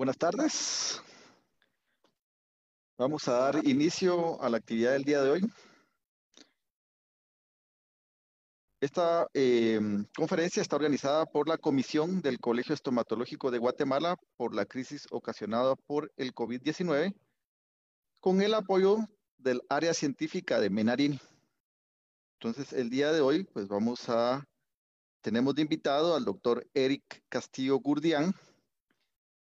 Buenas tardes. Vamos a dar inicio a la actividad del día de hoy. Esta eh, conferencia está organizada por la Comisión del Colegio Estomatológico de Guatemala por la crisis ocasionada por el COVID-19, con el apoyo del área científica de Menarini. Entonces, el día de hoy, pues vamos a, tenemos de invitado al doctor Eric Castillo Gurdián,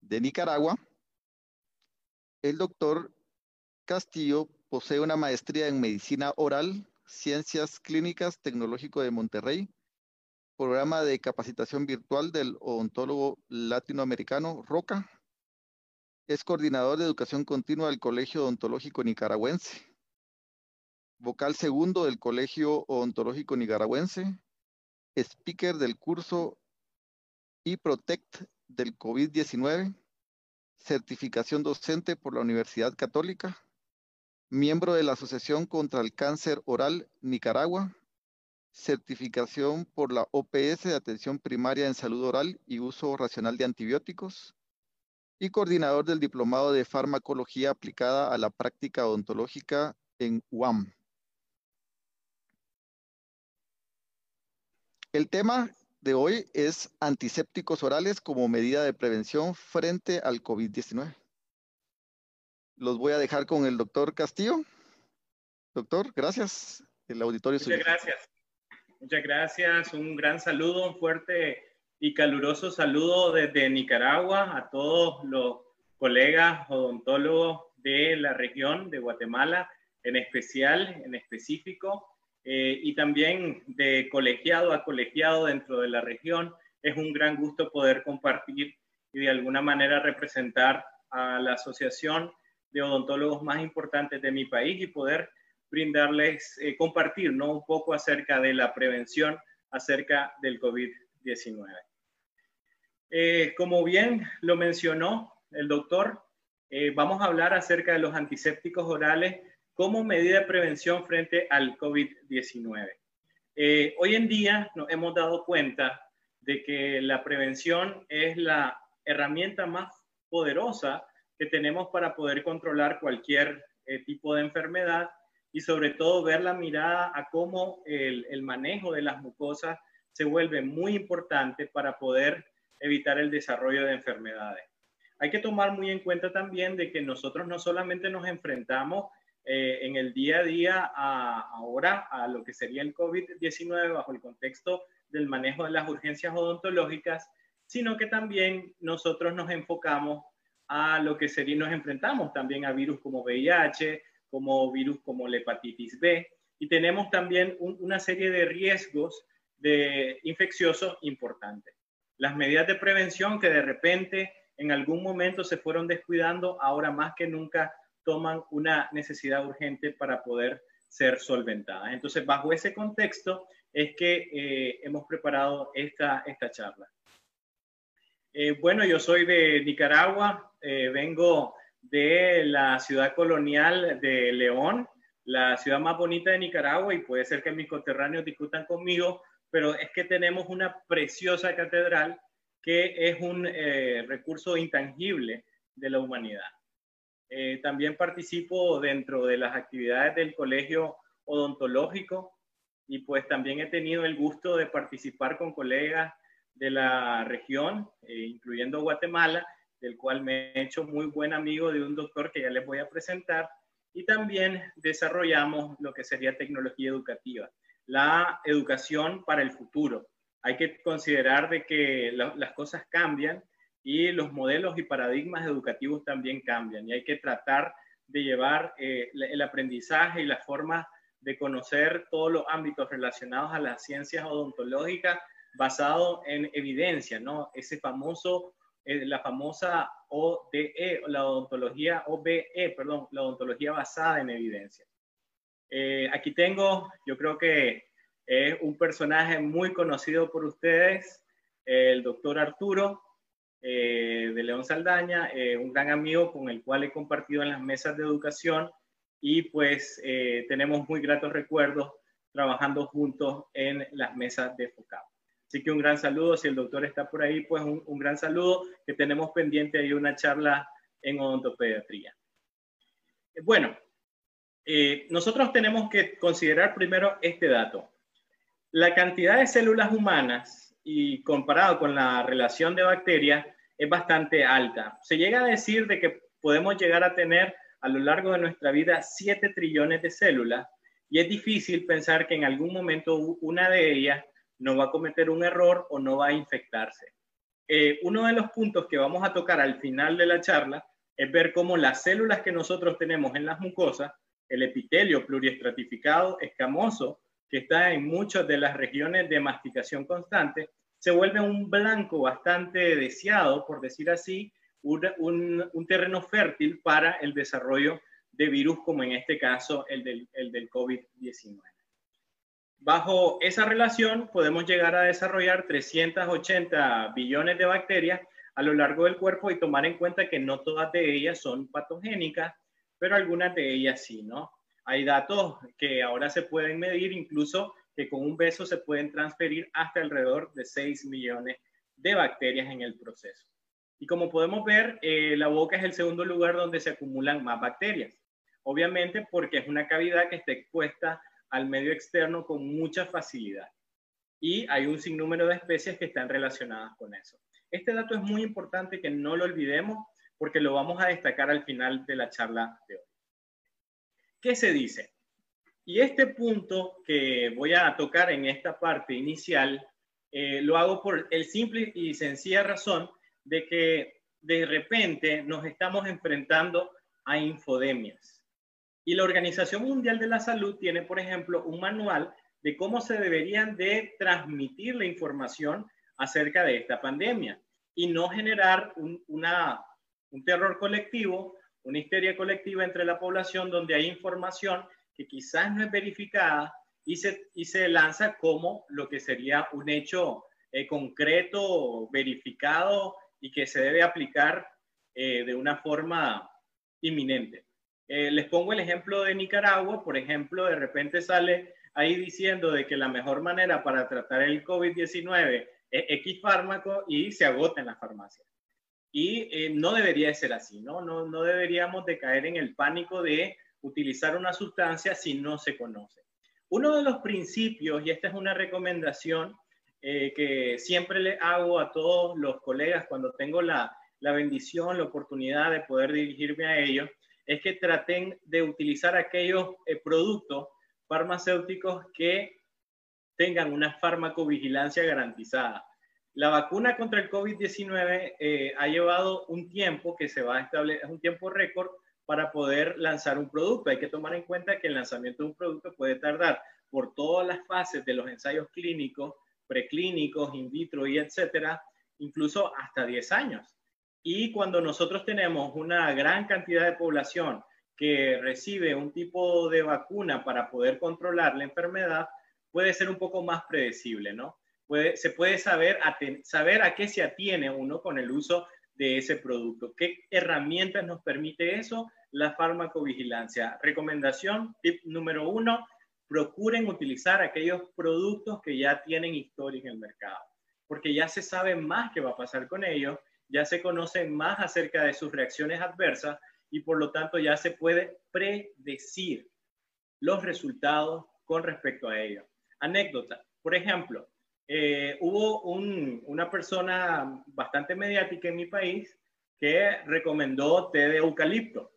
de Nicaragua. El doctor Castillo posee una maestría en medicina oral, ciencias clínicas, tecnológico de Monterrey, programa de capacitación virtual del odontólogo latinoamericano ROCA. Es coordinador de educación continua del Colegio Odontológico Nicaragüense. Vocal segundo del Colegio Odontológico Nicaragüense. Speaker del curso e-Protect del COVID-19, certificación docente por la Universidad Católica, miembro de la Asociación contra el Cáncer Oral Nicaragua, certificación por la OPS de Atención Primaria en Salud Oral y Uso Racional de Antibióticos, y coordinador del Diplomado de Farmacología aplicada a la práctica odontológica en UAM. El tema de hoy es antisépticos orales como medida de prevención frente al COVID-19. Los voy a dejar con el doctor Castillo. Doctor, gracias. El auditorio Muchas gracias. Muchas gracias. Un gran saludo, un fuerte y caluroso saludo desde Nicaragua a todos los colegas odontólogos de la región de Guatemala, en especial, en específico, eh, y también de colegiado a colegiado dentro de la región. Es un gran gusto poder compartir y de alguna manera representar a la asociación de odontólogos más importantes de mi país y poder brindarles, eh, compartir ¿no? un poco acerca de la prevención acerca del COVID-19. Eh, como bien lo mencionó el doctor, vamos a hablar acerca de los antisépticos orales como medida de prevención frente al COVID-19. Eh, hoy en día nos hemos dado cuenta de que la prevención es la herramienta más poderosa que tenemos para poder controlar cualquier eh, tipo de enfermedad y sobre todo ver la mirada a cómo el, el manejo de las mucosas se vuelve muy importante para poder evitar el desarrollo de enfermedades. Hay que tomar muy en cuenta también de que nosotros no solamente nos enfrentamos eh, en el día a día ahora a lo que sería el COVID-19 bajo el contexto del manejo de las urgencias odontológicas, sino que también nosotros nos enfocamos a lo que sería, nos enfrentamos también a virus como VIH, como virus como la hepatitis B, y tenemos también una serie de riesgos de infecciosos importantes. Las medidas de prevención que de repente en algún momento se fueron descuidando, ahora más que nunca toman una necesidad urgente para poder ser solventadas. Entonces, bajo ese contexto es que eh, hemos preparado esta, esta charla. Eh, bueno, yo soy de Nicaragua, eh, vengo de la ciudad colonial de León, la ciudad más bonita de Nicaragua, y puede ser que mis conterráneos discutan conmigo, pero es que tenemos una preciosa catedral que es un recurso intangible de la humanidad. Eh, también participo dentro de las actividades del colegio odontológico y pues también he tenido el gusto de participar con colegas de la región, eh, incluyendo Guatemala, del cual me he hecho muy buen amigo de un doctor que ya les voy a presentar. Y también desarrollamos lo que sería tecnología educativa, la educación para el futuro. Hay que considerar de que las cosas cambian y los modelos y paradigmas educativos también cambian y hay que tratar de llevar eh, el aprendizaje y la forma de conocer todos los ámbitos relacionados a las ciencias odontológicas basado en evidencia, ¿no? Ese famoso, eh, la famosa ODE, la odontología OBE, perdón, la odontología basada en evidencia. Eh, aquí tengo, yo creo que es un personaje muy conocido por ustedes, el doctor Arturo, eh, de León Saldaña, eh, un gran amigo con el cual he compartido en las mesas de educación y pues eh, tenemos muy gratos recuerdos trabajando juntos en las mesas de FOCAP. Así que un gran saludo, si el doctor está por ahí, pues un, gran saludo, que tenemos pendiente ahí una charla en odontopediatría. Bueno, nosotros tenemos que considerar primero este dato. La cantidad de células humanas y comparado con la relación de bacterias es bastante alta. Se llega a decir de que podemos llegar a tener a lo largo de nuestra vida 7 trillones de células y es difícil pensar que en algún momento una de ellas no va a cometer un error o no va a infectarse. Eh, uno de los puntos que vamos a tocar al final de la charla es ver cómo las células que nosotros tenemos en las mucosas, el epitelio pluriestratificado escamoso, que está en muchas de las regiones de masticación constante, se vuelve un blanco bastante deseado, por decir así, un, un terreno fértil para el desarrollo de virus, como en este caso el del, el del COVID-19. Bajo esa relación podemos llegar a desarrollar 380 billones de bacterias a lo largo del cuerpo y tomar en cuenta que no todas de ellas son patogénicas, pero algunas de ellas sí, ¿no? Hay datos que ahora se pueden medir, incluso que con un beso se pueden transferir hasta alrededor de 6 millones de bacterias en el proceso. Y como podemos ver, eh, la boca es el segundo lugar donde se acumulan más bacterias. Obviamente porque es una cavidad que está expuesta al medio externo con mucha facilidad. Y hay un sinnúmero de especies que están relacionadas con eso. Este dato es muy importante que no lo olvidemos porque lo vamos a destacar al final de la charla de hoy. ¿Qué se dice? Y este punto que voy a tocar en esta parte inicial, eh, lo hago por el simple y sencilla razón de que de repente nos estamos enfrentando a infodemias. Y la Organización Mundial de la Salud tiene, por ejemplo, un manual de cómo se deberían de transmitir la información acerca de esta pandemia y no generar un, una, un terror colectivo, una histeria colectiva entre la población donde hay información que quizás no es verificada y se, y se lanza como lo que sería un hecho eh, concreto, verificado y que se debe aplicar eh, de una forma inminente. Eh, les pongo el ejemplo de Nicaragua, por ejemplo, de repente sale ahí diciendo de que la mejor manera para tratar el COVID-19 es X fármaco y se agota en la farmacia. Y eh, no debería ser así, ¿no? ¿no? No deberíamos de caer en el pánico de utilizar una sustancia si no se conoce. Uno de los principios, y esta es una recomendación eh, que siempre le hago a todos los colegas cuando tengo la, la bendición, la oportunidad de poder dirigirme a ellos, es que traten de utilizar aquellos eh, productos farmacéuticos que tengan una farmacovigilancia garantizada. La vacuna contra el COVID-19 eh, ha llevado un tiempo que se va a establecer, un tiempo récord para poder lanzar un producto. Hay que tomar en cuenta que el lanzamiento de un producto puede tardar por todas las fases de los ensayos clínicos, preclínicos, in vitro y etcétera, incluso hasta 10 años. Y cuando nosotros tenemos una gran cantidad de población que recibe un tipo de vacuna para poder controlar la enfermedad, puede ser un poco más predecible, ¿no? Se puede saber saber a qué se atiene uno con el uso de ese producto. ¿Qué herramientas nos permite eso? La farmacovigilancia. Recomendación, tip número uno, procuren utilizar aquellos productos que ya tienen historia en el mercado, porque ya se sabe más qué va a pasar con ellos ya se conoce más acerca de sus reacciones adversas y por lo tanto ya se puede predecir los resultados con respecto a ello. Anécdota, por ejemplo, eh, hubo una persona bastante mediática en mi país que recomendó té de eucalipto.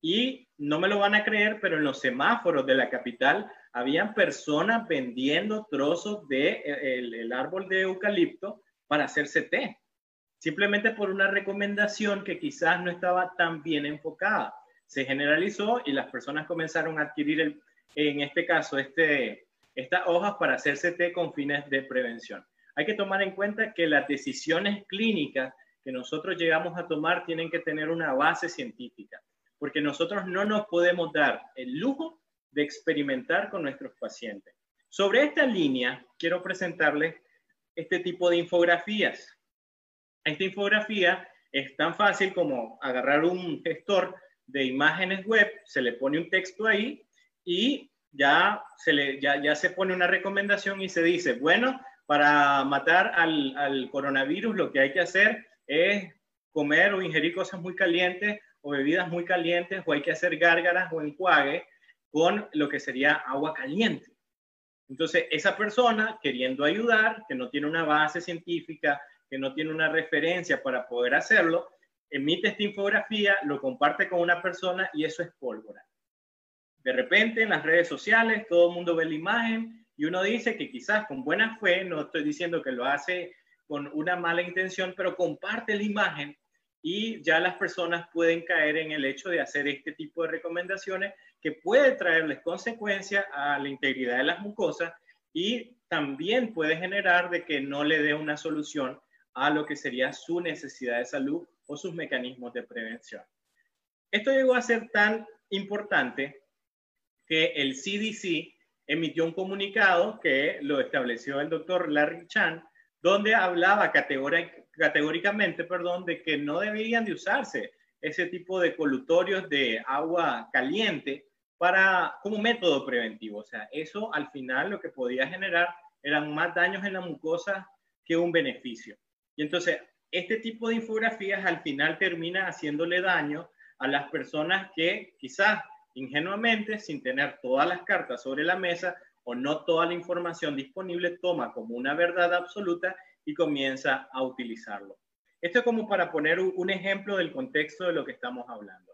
Y no me lo van a creer, pero en los semáforos de la capital habían personas vendiendo trozos del de, el árbol de eucalipto para hacerse té simplemente por una recomendación que quizás no estaba tan bien enfocada. Se generalizó y las personas comenzaron a adquirir, el, en este caso, este, estas hojas para hacerse té con fines de prevención. Hay que tomar en cuenta que las decisiones clínicas que nosotros llegamos a tomar tienen que tener una base científica, porque nosotros no nos podemos dar el lujo de experimentar con nuestros pacientes. Sobre esta línea, quiero presentarles este tipo de infografías. Esta infografía es tan fácil como agarrar un gestor de imágenes web, se le pone un texto ahí y ya se, le, ya, ya se pone una recomendación y se dice, bueno, para matar al, al coronavirus lo que hay que hacer es comer o ingerir cosas muy calientes o bebidas muy calientes o hay que hacer gárgaras o enjuague con lo que sería agua caliente. Entonces, esa persona queriendo ayudar, que no tiene una base científica, que no tiene una referencia para poder hacerlo, emite esta infografía, lo comparte con una persona y eso es pólvora. De repente en las redes sociales todo el mundo ve la imagen y uno dice que quizás con buena fe, no estoy diciendo que lo hace con una mala intención, pero comparte la imagen y ya las personas pueden caer en el hecho de hacer este tipo de recomendaciones que puede traerles consecuencias a la integridad de las mucosas y también puede generar de que no le dé una solución a lo que sería su necesidad de salud o sus mecanismos de prevención. Esto llegó a ser tan importante que el CDC emitió un comunicado que lo estableció el doctor Larry Chan, donde hablaba categóricamente perdón, de que no deberían de usarse ese tipo de colutorios de agua caliente para, como método preventivo. O sea, eso al final lo que podía generar eran más daños en la mucosa que un beneficio. Y entonces, este tipo de infografías al final termina haciéndole daño a las personas que quizás ingenuamente, sin tener todas las cartas sobre la mesa o no toda la información disponible, toma como una verdad absoluta y comienza a utilizarlo. Esto es como para poner un ejemplo del contexto de lo que estamos hablando.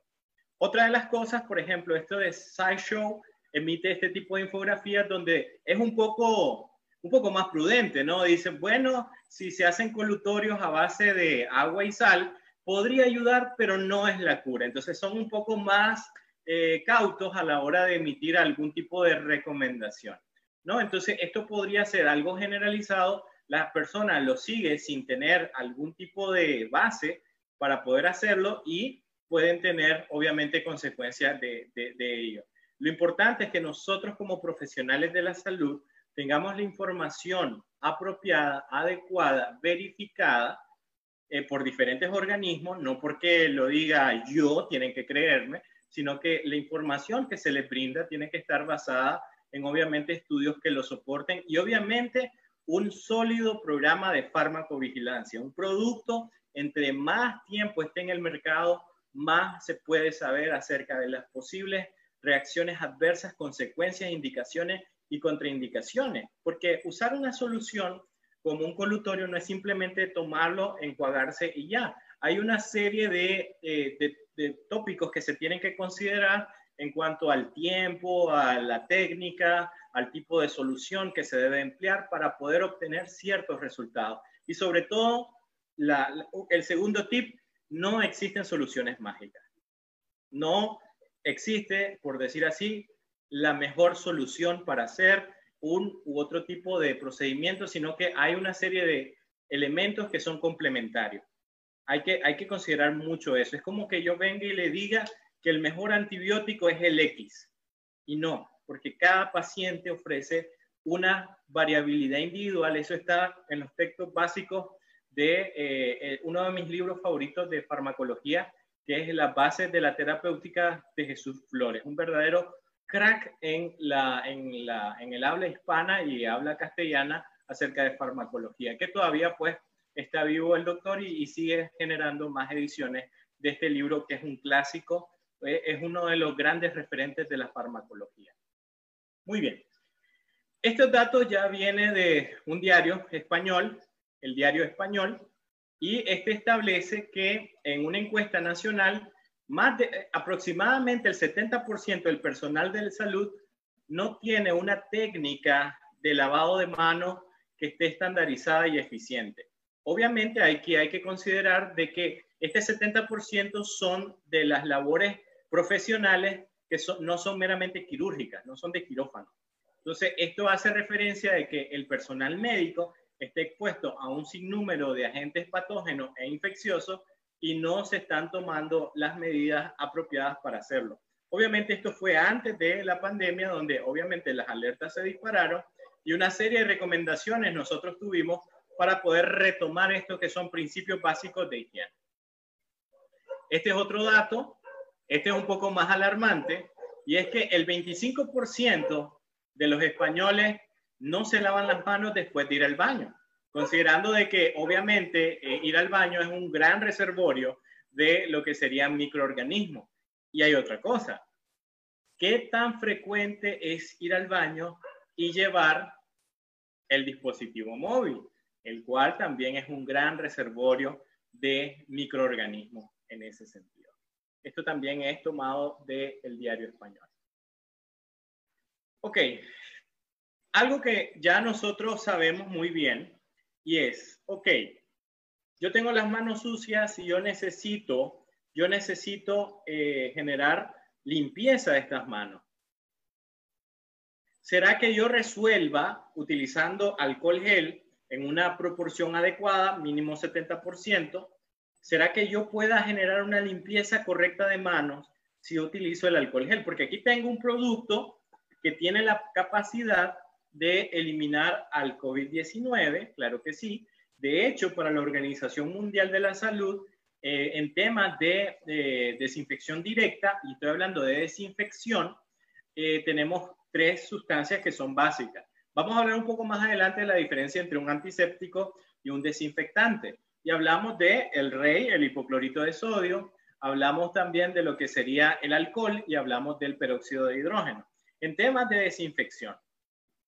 Otra de las cosas, por ejemplo, esto de SciShow emite este tipo de infografías donde es un poco, un poco más prudente, ¿no? Dice, bueno, si se hacen colutorios a base de agua y sal, podría ayudar, pero no es la cura. Entonces son un poco más eh, cautos a la hora de emitir algún tipo de recomendación, ¿no? Entonces esto podría ser algo generalizado, la persona lo sigue sin tener algún tipo de base para poder hacerlo y pueden tener obviamente consecuencias de, ello. Lo importante es que nosotros como profesionales de la salud tengamos la información apropiada, adecuada, verificada eh, por diferentes organismos, no porque lo diga yo, tienen que creerme, sino que la información que se les brinda tiene que estar basada en obviamente estudios que lo soporten y obviamente un sólido programa de farmacovigilancia, un producto entre más tiempo esté en el mercado, más se puede saber acerca de las posibles reacciones adversas, consecuencias, indicaciones y contraindicaciones. Porque usar una solución como un colutorio no es simplemente tomarlo, enjuagarse y ya. Hay una serie de, eh, de que se tienen que considerar en cuanto al tiempo, a la técnica, al tipo de solución que se debe emplear para poder obtener ciertos resultados. Y sobre todo, el segundo tip no existen soluciones mágicas. No existe, por decir así, la mejor solución para hacer un u otro tipo de procedimiento, sino que hay una serie de elementos que son complementarios. Hay que, hay que considerar mucho eso. Es como que yo venga y le diga que el mejor antibiótico es el X. Y no, porque cada paciente ofrece una variabilidad individual. Eso está en los textos básicos de eh, eh, uno de mis libros favoritos de farmacología, que es La base de la terapéutica de Jesús Flores, un verdadero crack en, la, en, la, en el habla hispana y habla castellana acerca de farmacología, que todavía pues está vivo el doctor y, sigue generando más ediciones de este libro que es un clásico, eh, es uno de los grandes referentes de la farmacología. Muy bien. Estos datos ya vienen de un diario español el diario español, y este establece que en una encuesta nacional, más de, aproximadamente el 70% del personal de salud no tiene una técnica de lavado de manos que esté estandarizada y eficiente. Obviamente hay que, hay que considerar de que este 70% son de las labores profesionales que no son meramente quirúrgicas, no son de quirófano. Entonces, esto hace referencia de que el personal médico esté expuesto a un sinnúmero de agentes patógenos e infecciosos y no se están tomando las medidas apropiadas para hacerlo. Obviamente esto fue antes de la pandemia, donde obviamente las alertas se dispararon y una serie de recomendaciones nosotros tuvimos para poder retomar esto que son principios básicos de higiene. Este es otro dato, este es un poco más alarmante, y es que el 25% de los españoles no se lavan las manos después de ir al baño, considerando de que obviamente eh, ir al baño es un gran reservorio de lo que serían microorganismos. Y hay otra cosa, ¿qué tan frecuente es ir al baño y llevar el dispositivo móvil, el cual también es un gran reservorio de microorganismos en ese sentido? Esto también es tomado del diario español. Ok, algo que ya nosotros sabemos muy bien y es, ok, yo tengo las manos sucias y yo necesito, yo necesito eh, generar limpieza de estas manos. ¿Será que yo resuelva utilizando alcohol gel en una proporción adecuada, mínimo 70%? ¿Será que yo pueda generar una limpieza correcta de manos si utilizo el alcohol gel? Porque aquí tengo un producto que tiene la capacidad de eliminar al COVID-19, claro que sí. De hecho, para la Organización Mundial de la Salud, eh, en temas de, desinfección directa, y estoy hablando de desinfección, eh, tenemos tres sustancias que son básicas. Vamos a hablar un poco más adelante de la diferencia entre un antiséptico y un desinfectante. Y hablamos de el rey, el hipoclorito de sodio, hablamos también de lo que sería el alcohol y hablamos del peróxido de hidrógeno en temas de desinfección.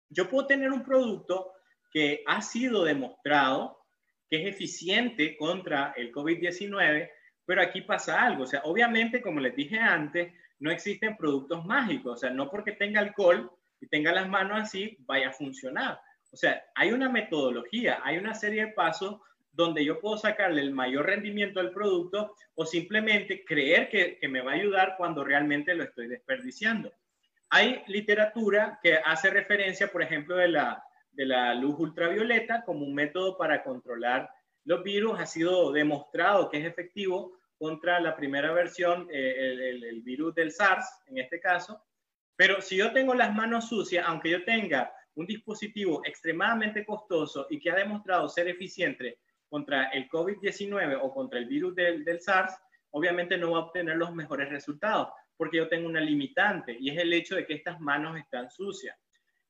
Yo puedo tener un producto que ha sido demostrado que es eficiente contra el COVID-19, pero aquí pasa algo. O sea, obviamente, como les dije antes, no existen productos mágicos. O sea, no porque tenga alcohol y tenga las manos así, vaya a funcionar. O sea, hay una metodología, hay una serie de pasos donde yo puedo sacarle el mayor rendimiento al producto o simplemente creer que, que me va a ayudar cuando realmente lo estoy desperdiciando. Hay literatura que hace referencia, por ejemplo, de la, de la luz ultravioleta como un método para controlar los virus. Ha sido demostrado que es efectivo contra la primera versión, eh, el, el, virus del SARS, en este caso. Pero si yo tengo las manos sucias, aunque yo tenga un dispositivo extremadamente costoso y que ha demostrado ser eficiente contra el COVID-19 o contra el virus del, del SARS, obviamente no va a obtener los mejores resultados porque yo tengo una limitante y es el hecho de que estas manos están sucias.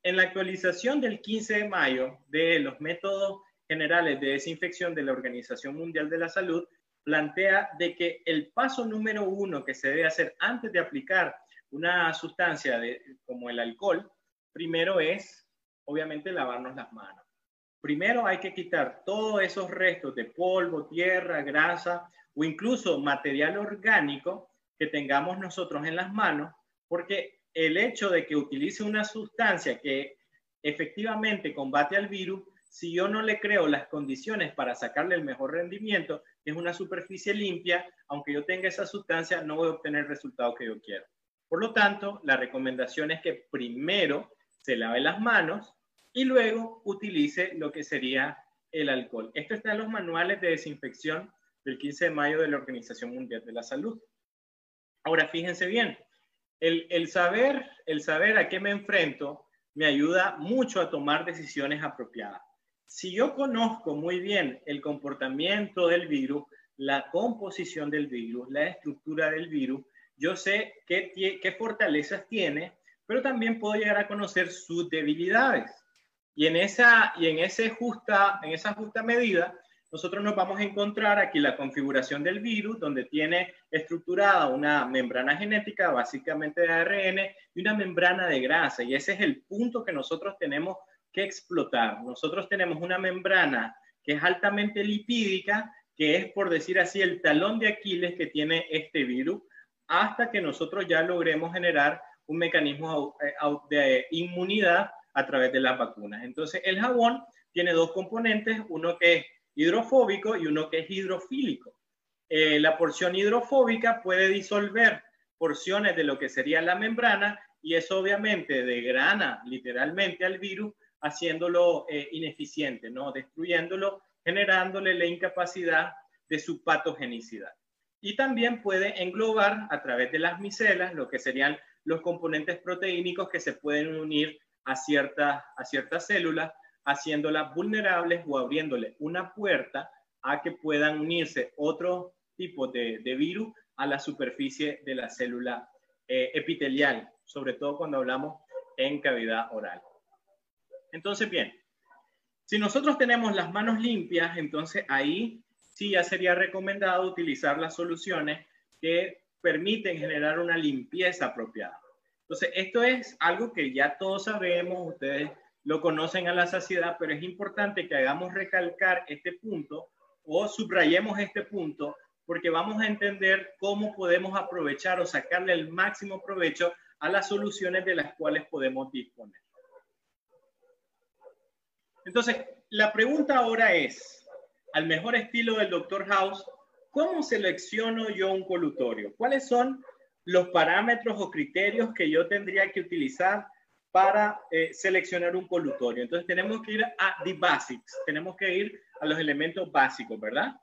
En la actualización del 15 de mayo de los métodos generales de desinfección de la Organización Mundial de la Salud, plantea de que el paso número uno que se debe hacer antes de aplicar una sustancia como el alcohol, primero es, obviamente, lavarnos las manos. Primero hay que quitar todos esos restos de polvo, tierra, grasa o incluso material orgánico que tengamos nosotros en las manos, porque el hecho de que utilice una sustancia que efectivamente combate al virus, si yo no le creo las condiciones para sacarle el mejor rendimiento, es una superficie limpia, aunque yo tenga esa sustancia, no voy a obtener el resultado que yo quiero. Por lo tanto, la recomendación es que primero se lave las manos y luego utilice lo que sería el alcohol. Esto está en los manuales de desinfección del 15 de mayo de la Organización Mundial de la Salud. Ahora, fíjense bien, el, saber, el saber a qué me enfrento me ayuda mucho a tomar decisiones apropiadas. Si yo conozco muy bien el comportamiento del virus, la composición del virus, la estructura del virus, yo sé qué, fortalezas tiene, pero también puedo llegar a conocer sus debilidades. Y en esa, y en ese justa, en esa justa medida, nosotros nos vamos a encontrar aquí la configuración del virus, donde tiene estructurada una membrana genética, básicamente de ARN, y una membrana de grasa. Y ese es el punto que nosotros tenemos que explotar. Nosotros tenemos una membrana que es altamente lipídica, que es, por decir así, el talón de Aquiles que tiene este virus, hasta que nosotros ya logremos generar un mecanismo eh, de inmunidad a través de las vacunas. Entonces, el jabón tiene dos componentes, uno que es hidrofóbico y uno que es hidrofílico. Eh, la porción hidrofóbica puede disolver porciones de lo que sería la membrana y eso obviamente degrana literalmente al virus haciéndolo eh, ineficiente, ¿no? destruyéndolo, generándole la incapacidad de su patogenicidad. Y también puede englobar a través de las micelas lo que serían los componentes proteínicos que se pueden unir a ciertas, a ciertas células haciéndolas vulnerables o abriéndole una puerta a que puedan unirse otro tipo de, virus a la superficie de la célula eh, epitelial, sobre todo cuando hablamos en cavidad oral. Entonces, bien, si nosotros tenemos las manos limpias, entonces ahí sí ya sería recomendado utilizar las soluciones que permiten generar una limpieza apropiada. Entonces, esto es algo que ya todos sabemos, ustedes lo conocen a la saciedad, pero es importante que hagamos recalcar este punto o subrayemos este punto porque vamos a entender cómo podemos aprovechar o sacarle el máximo provecho a las soluciones de las cuales podemos disponer. Entonces, la pregunta ahora es, al mejor estilo del Dr. House, ¿cómo selecciono yo un colutorio? ¿Cuáles son los parámetros o criterios que yo tendría que utilizar para eh, seleccionar un colutorio? Entonces, tenemos que ir a the basics, tenemos que ir a los elementos básicos, ¿verdad?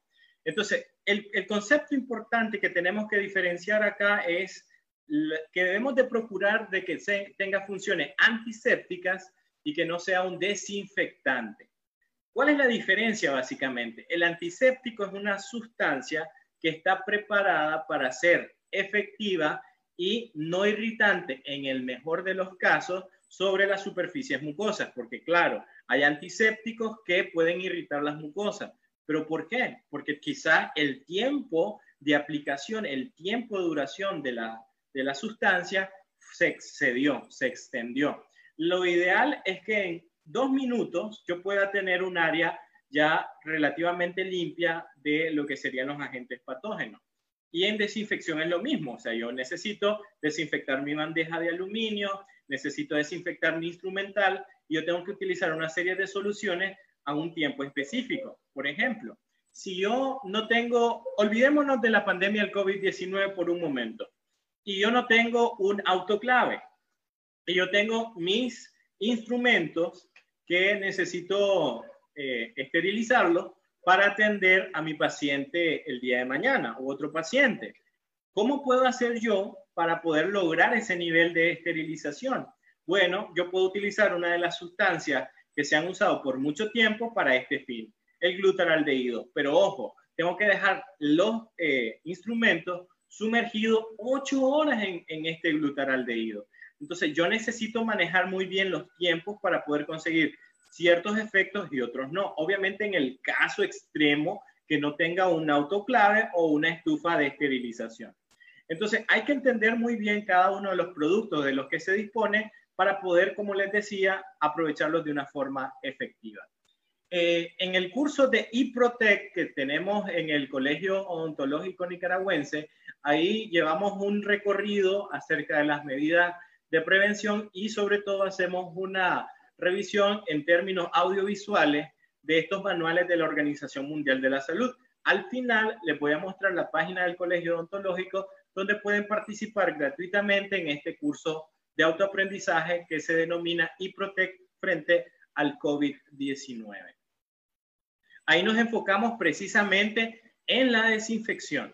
Entonces, el, concepto importante que tenemos que diferenciar acá es que debemos de procurar de que se, tenga funciones antisépticas y que no sea un desinfectante. ¿Cuál es la diferencia básicamente? El antiséptico es una sustancia que está preparada para ser efectiva y no irritante en el mejor de los casos sobre las superficies mucosas, porque claro, hay antisépticos que pueden irritar las mucosas. ¿Pero por qué? Porque quizá el tiempo de aplicación, el tiempo de duración de la, de la sustancia se excedió, se extendió. Lo ideal es que dos minutos yo pueda tener un área ya relativamente limpia de lo que serían los agentes patógenos. Y en desinfección es lo mismo, o sea, yo necesito desinfectar mi bandeja de aluminio, necesito desinfectar mi instrumental y yo tengo que utilizar una serie de soluciones a un tiempo específico. Por ejemplo, si yo no tengo, olvidémonos de la pandemia del COVID-19 por un momento, y yo no tengo un autoclave, y yo tengo mis instrumentos que necesito eh, esterilizarlo para atender a mi paciente el día de mañana u otro paciente. ¿Cómo puedo hacer yo para poder lograr ese nivel de esterilización? Bueno, yo puedo utilizar una de las sustancias que se han usado por mucho tiempo para este fin, el glutaraldehído. Pero ojo, tengo que dejar los eh, instrumentos sumergidos ocho horas en, en este glutaraldehído. Entonces yo necesito manejar muy bien los tiempos para poder conseguir ciertos efectos y otros no. Obviamente en el caso extremo que no tenga un autoclave o una estufa de esterilización. Entonces hay que entender muy bien cada uno de los productos de los que se dispone para poder, como les decía, aprovecharlos de una forma efectiva. Eh, en el curso de IPROTEC que tenemos en el Colegio Odontológico Nicaragüense, ahí llevamos un recorrido acerca de las medidas de prevención y sobre todo hacemos una revisión en términos audiovisuales de estos manuales de la Organización Mundial de la Salud. Al final les voy a mostrar la página del Colegio Odontológico donde pueden participar gratuitamente en este curso de autoaprendizaje que se denomina IPROTEC frente al COVID-19. Ahí nos enfocamos precisamente en la desinfección.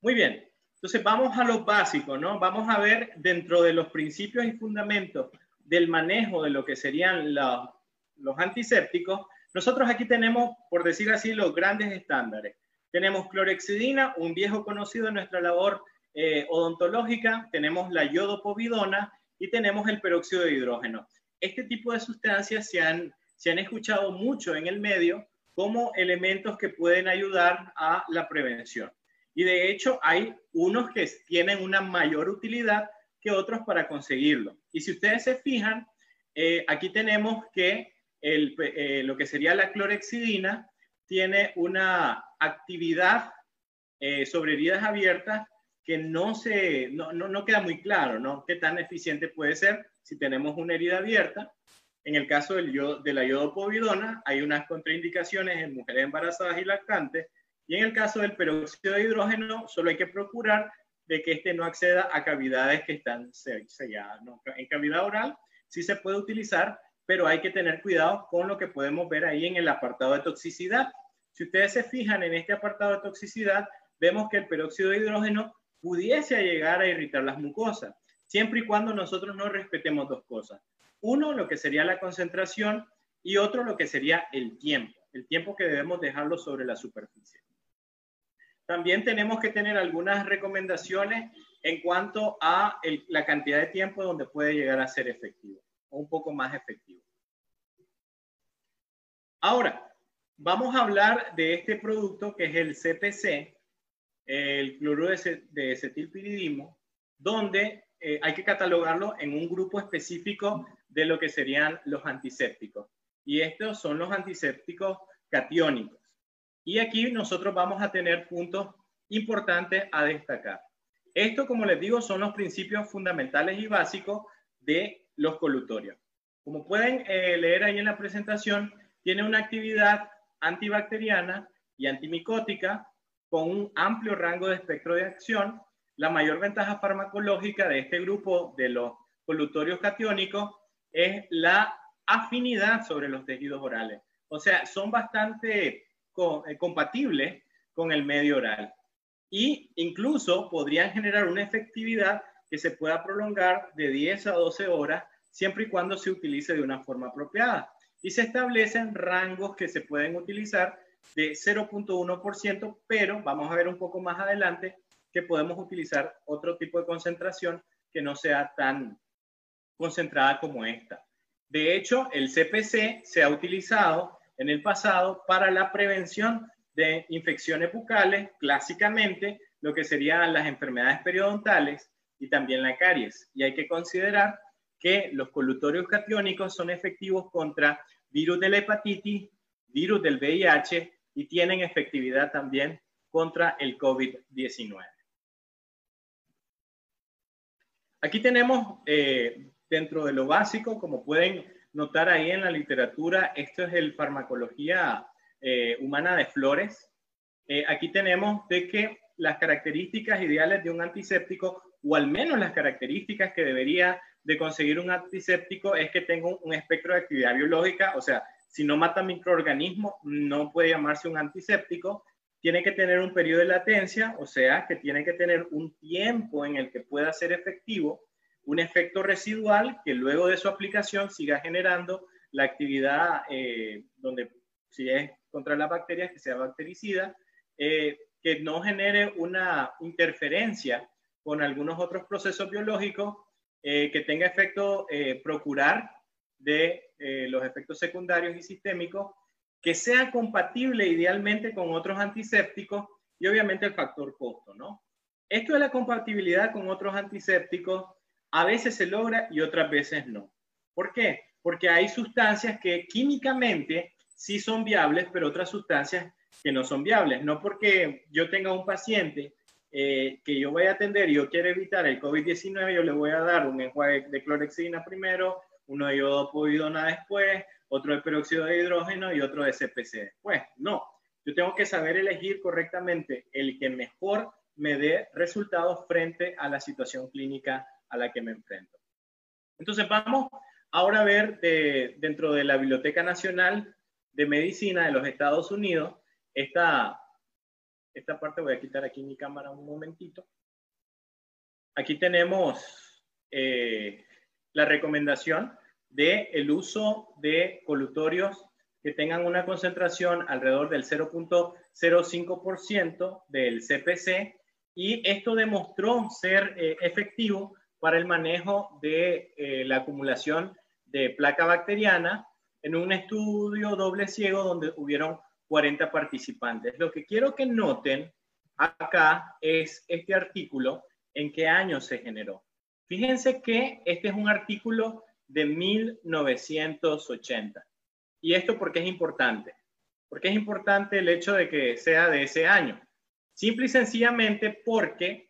Muy bien, entonces vamos a lo básico, ¿no? Vamos a ver dentro de los principios y fundamentos del manejo de lo que serían los antisépticos. Nosotros aquí tenemos, por decir así, los grandes estándares. Tenemos clorexidina, un viejo conocido en nuestra labor eh, odontológica, tenemos la yodopovidona y tenemos el peróxido de hidrógeno. Este tipo de sustancias se han, se han escuchado mucho en el medio como elementos que pueden ayudar a la prevención. Y de hecho hay unos que tienen una mayor utilidad que otros para conseguirlo. Y si ustedes se fijan, eh, aquí tenemos que el, eh, lo que sería la clorexidina tiene una actividad sobre heridas abiertas que no, se, no, no, queda muy claro, ¿no? ¿Qué tan eficiente puede ser si tenemos una herida abierta? En el caso del de la yodopovidona, hay unas contraindicaciones en mujeres embarazadas y lactantes. Y en el caso del peróxido de hidrógeno, solo hay que procurar de que este no acceda a cavidades que están selladas. En cavidad oral sí se puede utilizar, pero hay que tener cuidado con lo que podemos ver ahí en el apartado de toxicidad. Si ustedes se fijan en este apartado de toxicidad, vemos que el peróxido de hidrógeno pudiese llegar a irritar las mucosas, siempre y cuando nosotros no respetemos dos cosas. Uno, lo que sería la concentración y otro, lo que sería el tiempo, el tiempo que debemos dejarlo sobre la superficie. También tenemos que tener algunas recomendaciones en cuanto a la cantidad de tiempo donde puede llegar a ser efectivo o un poco más efectivo. Ahora, vamos a hablar de este producto que es el CPC, el cloruro de acetilpiridimo, donde eh, hay que catalogarlo en un grupo específico de lo que serían los antisépticos. Y estos son los antisépticos catiónicos. Y aquí nosotros vamos a tener puntos importantes a destacar. Esto, como les digo, son los principios fundamentales y básicos de los colutorios. Como pueden eh, leer ahí en la presentación, tiene una actividad antibacteriana y antimicótica con un amplio rango de espectro de acción la mayor ventaja farmacológica de este grupo de los colutorios catiónicos es la afinidad sobre los tejidos orales. O sea, son bastante eh, compatibles con el medio oral. Y incluso podrían generar una efectividad que se pueda prolongar de 10 a 12 horas siempre y cuando se utilice de una forma apropiada. Y se establecen rangos que se pueden utilizar de 0.1%, pero vamos a ver un poco más adelante que podemos utilizar otro tipo de concentración que no sea tan concentrada como esta. De hecho, el CPC se ha utilizado en el pasado para la prevención de infecciones bucales, clásicamente lo que serían las enfermedades periodontales y también la caries. Y hay que considerar que los colutorios catiónicos son efectivos contra virus de la hepatitis, virus del VIH y tienen efectividad también contra el COVID-19. Aquí tenemos eh, dentro de lo básico, como pueden notar ahí en la literatura, esto es el farmacología eh, humana de flores. Eh, aquí tenemos de que las características ideales de un antiséptico, o al menos las características que debería de conseguir un antiséptico, es que tenga un espectro de actividad biológica, o sea, si no mata microorganismos, no puede llamarse un antiséptico. Tiene que tener un periodo de latencia, o sea, que tiene que tener un tiempo en el que pueda ser efectivo, un efecto residual que luego de su aplicación siga generando la actividad eh, donde si es contra las bacterias, que sea bactericida, eh, que no genere una interferencia con algunos otros procesos biológicos, eh, que tenga efecto procurar de los efectos secundarios y sistémicos que sea compatible idealmente con otros antisépticos y obviamente el factor costo, ¿no? Esto de la compatibilidad con otros antisépticos a veces se logra y otras veces no. ¿Por qué? Porque hay sustancias que químicamente sí son viables, pero otras sustancias que no son viables. No porque yo tenga un paciente eh, que yo voy a atender y yo quiero evitar el COVID-19, yo le voy a dar un enjuague de clorexidina primero, uno de iodopovidona después, otro de peróxido de hidrógeno y otro de CPC. Pues no, yo tengo que saber elegir correctamente el que mejor me dé resultados frente a la situación clínica a la que me enfrento. Entonces vamos ahora a ver dentro de la Biblioteca Nacional de Medicina de los Estados Unidos, esta, esta parte voy a quitar aquí mi cámara un momentito. Aquí tenemos eh, la recomendación de el uso de colutorios que tengan una concentración alrededor del 0.05% del CPC y esto demostró ser eh, efectivo para el manejo de eh, la acumulación de placa bacteriana en un estudio doble ciego donde hubieron 40 participantes. Lo que quiero que noten acá es este artículo, en qué año se generó. Fíjense que este es un artículo de 1980. ¿Y esto por qué es importante? Porque es importante el hecho de que sea de ese año. Simple y sencillamente porque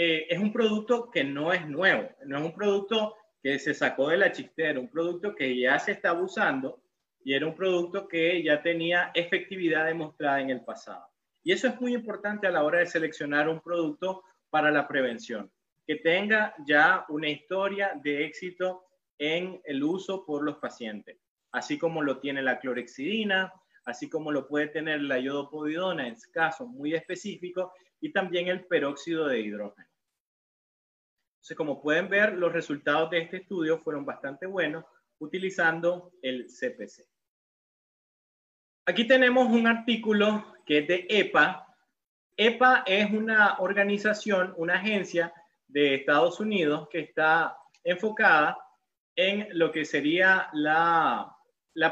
eh, es un producto que no es nuevo, no es un producto que se sacó de la chistera, un producto que ya se está usando y era un producto que ya tenía efectividad demostrada en el pasado. Y eso es muy importante a la hora de seleccionar un producto para la prevención, que tenga ya una historia de éxito en el uso por los pacientes, así como lo tiene la clorexidina, así como lo puede tener la iodopovidona en casos muy específicos y también el peróxido de hidrógeno. Entonces, como pueden ver, los resultados de este estudio fueron bastante buenos utilizando el CPC. Aquí tenemos un artículo que es de EPA. EPA es una organización, una agencia de Estados Unidos que está enfocada en lo que sería la,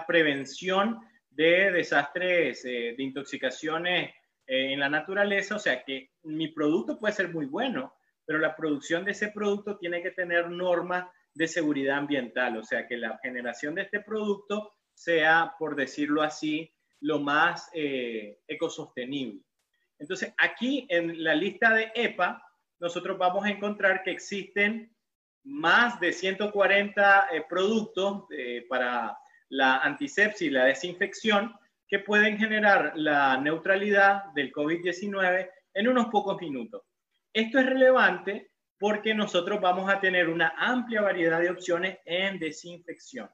prevención de desastres, eh, de intoxicaciones eh, en la naturaleza, o sea que mi producto puede ser muy bueno, pero la producción de ese producto tiene que tener normas de seguridad ambiental, o sea que la generación de este producto sea, por decirlo así, lo más eh, ecosostenible. Entonces, aquí en la lista de EPA, nosotros vamos a encontrar que existen más de 140 eh, productos eh, para la antisepsia y la desinfección que pueden generar la neutralidad del COVID-19 en unos pocos minutos. Esto es relevante porque nosotros vamos a tener una amplia variedad de opciones en desinfección.